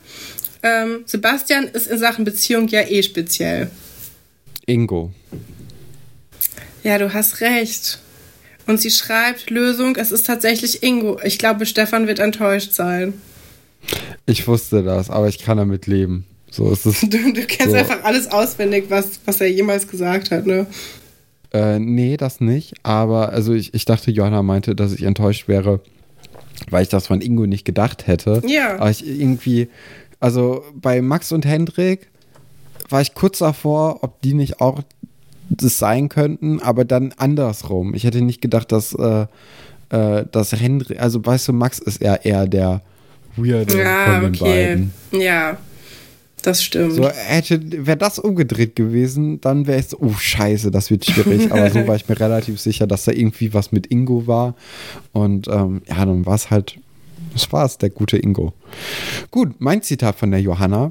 Ähm, Sebastian ist in Sachen Beziehung ja eh speziell. Ingo. Ja, du hast recht. Und sie schreibt, Lösung, es ist tatsächlich Ingo. Ich glaube, Stefan wird enttäuscht sein. Ich wusste das, aber ich kann damit leben. So ist es. Du, du kennst so. einfach alles auswendig, was, was er jemals gesagt hat, ne? Äh, nee, das nicht. Aber also ich, ich dachte, Johanna meinte, dass ich enttäuscht wäre, weil ich das von Ingo nicht gedacht hätte. Ja. Aber ich irgendwie, also bei Max und Hendrik war ich kurz davor, ob die nicht auch das sein könnten, aber dann andersrum. Ich hätte nicht gedacht, dass, äh, äh, dass Hendrik, also weißt du, Max ist eher eher der Weirde Ja, von den okay. beiden. Ja, das stimmt. So, hätte, wäre das umgedreht gewesen, dann wäre es oh scheiße, das wird schwierig. Aber so war ich mir relativ sicher, dass da irgendwie was mit Ingo war. Und ähm, ja, dann war es halt, das war es, der gute Ingo. Gut, mein Zitat von der Johanna.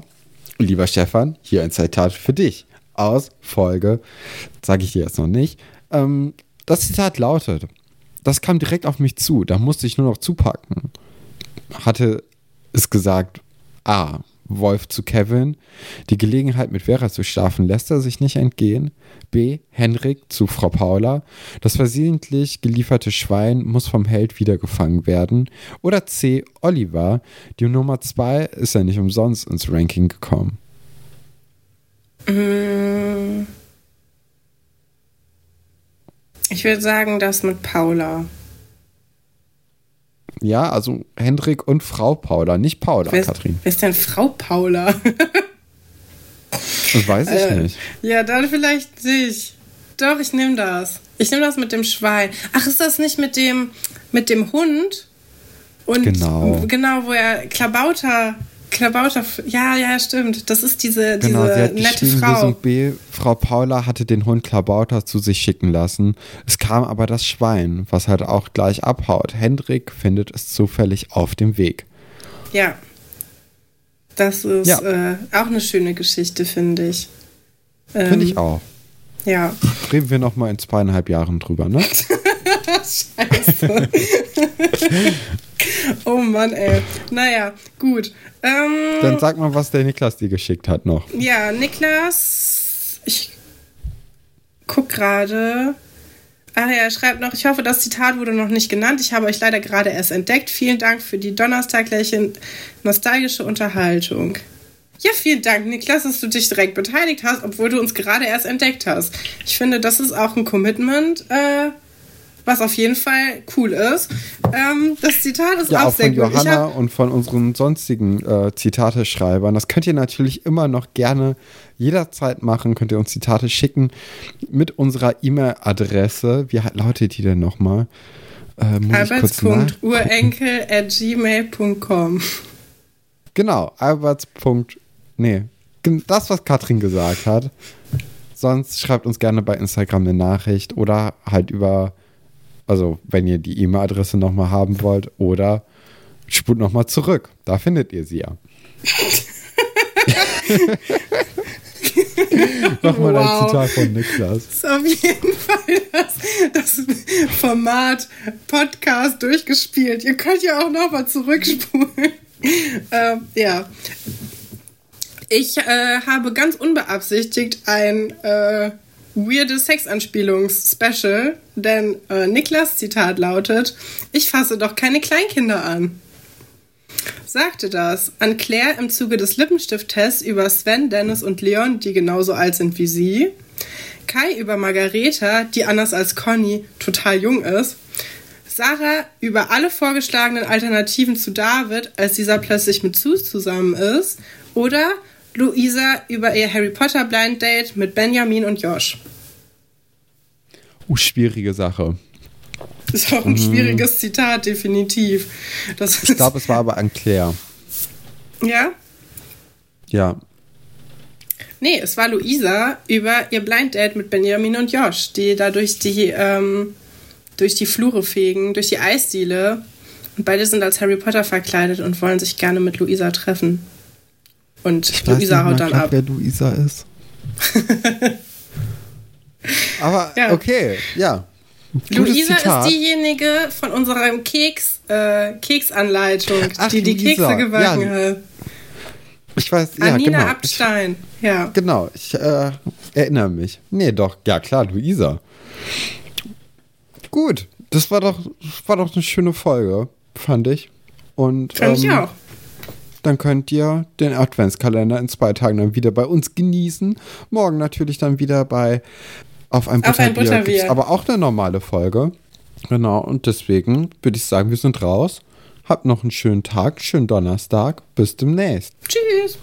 Lieber Stefan, hier ein Zitat für dich aus Folge, sage ich dir jetzt noch nicht. Ähm, das Zitat lautet, das kam direkt auf mich zu, da musste ich nur noch zupacken. Hatte es gesagt, A. Wolf zu Kevin. Die Gelegenheit mit Vera zu schlafen lässt er sich nicht entgehen. B. Henrik zu Frau Paula. Das versehentlich gelieferte Schwein muss vom Held wiedergefangen werden. Oder C. Oliver. Die Nummer 2 ist ja nicht umsonst ins Ranking gekommen. Mm. Ich würde sagen, das mit Paula. Ja, also Hendrik und Frau Paula, nicht Paula, Wer ist, Katrin. wer ist denn Frau Paula? Das weiß ich Äh, nicht. Ja, dann vielleicht nicht. Doch, ich nehme das. Ich nehme das mit dem Schwein. Ach, ist das nicht mit dem mit dem Hund? Und Genau. Genau, wo er Klabauter Klabauter ja, ja, stimmt. Das ist diese Genau, diese sie hat nette Frau. Lösung B, Frau Paula hatte den Hund Klabauter zu sich schicken lassen. Es kam aber das Schwein, was halt auch gleich abhaut. Hendrik findet es zufällig auf dem Weg. Ja. Das ist Ja. Äh, auch eine schöne Geschichte, finde ich. Ähm, Finde ich auch. Ja. Reden wir noch mal in zweieinhalb Jahren drüber, ne? Scheiße. oh Mann, ey. Naja, gut. Ähm, Dann sag mal, was der Niklas dir geschickt hat noch. ja, Niklas, ich guck gerade. Ach ja, er schreibt noch, ich hoffe, das Zitat wurde noch nicht genannt. Ich habe euch leider gerade erst entdeckt. Vielen Dank für die donnerstagliche nostalgische Unterhaltung. Ja, vielen Dank, Niklas, dass du dich direkt beteiligt hast, obwohl du uns gerade erst entdeckt hast. Ich finde, das ist auch ein Commitment, äh, was auf jeden Fall cool ist. Ähm, das Zitat ist Ja, auch, auch sehr von gut. Ich Johanna hab, und von unseren sonstigen äh, Zitate-Schreibern. Das könnt ihr natürlich immer noch gerne jederzeit machen. Könnt ihr uns Zitate schicken mit unserer E-Mail-Adresse. Wie lautet die denn nochmal? Äh, at gmail.com. Genau, Alberts. Nee, das, was Katrin gesagt hat. Sonst schreibt uns gerne bei Instagram eine Nachricht oder halt über, also wenn ihr die E-Mail-Adresse nochmal haben wollt oder spult nochmal zurück. Da findet ihr sie ja. nochmal ein Wow. Zitat von Niklas. Das ist auf jeden Fall das, das Format Podcast durchgespielt. Ihr könnt ja auch nochmal zurückspulen. ähm, ja. Ich äh, habe ganz unbeabsichtigt ein äh, weirde Sexanspielungs-Special, denn äh, Niklas Zitat lautet: Ich fasse doch keine Kleinkinder an. Sagte das an Claire im Zuge des Lippenstift-Tests über Sven, Dennis und Leon, die genauso alt sind wie sie. Kai über Margareta, die anders als Conny total jung ist. Sarah über alle vorgeschlagenen Alternativen zu David, als dieser plötzlich mit Sue zusammen ist. Oder Luisa über ihr Harry Potter Blind Date mit Benjamin und Josh. Uh, schwierige Sache. Ist auch ein schwieriges Zitat, definitiv. Das Ich glaube, es war aber an Claire. ja? Ja. Nee, es war Luisa über ihr Blind Date mit Benjamin und Josh, die da durch die, ähm, durch die Flure fegen, durch die Eisdiele. Und beide sind als Harry Potter verkleidet und wollen sich gerne mit Luisa treffen. Und Ich weiß Luisa nicht haut dann grad, ab. wer Luisa ist. Aber Ja. okay, ja. Gutes Luisa Zitat. ist diejenige von unserem Keks, äh, Keksanleitung, Ach, die die Luisa. Kekse gebacken Ja. hat. Ich weiß, ja, Anina genau. Abstein. Ja. Ich, genau, ich äh, erinnere mich. Nee, doch, ja klar, Luisa. Gut, das war doch, war doch eine schöne Folge, fand ich. Und, Fand ich ähm, auch. Dann könnt ihr den Adventskalender in zwei Tagen dann wieder bei uns genießen. Morgen natürlich dann wieder bei Auf ein Auf ein Butterbier. Butterbier. Gibt's aber auch eine normale Folge. Genau, und deswegen würde ich sagen, wir sind raus. Habt noch einen schönen Tag, schönen Donnerstag. Bis demnächst. Tschüss.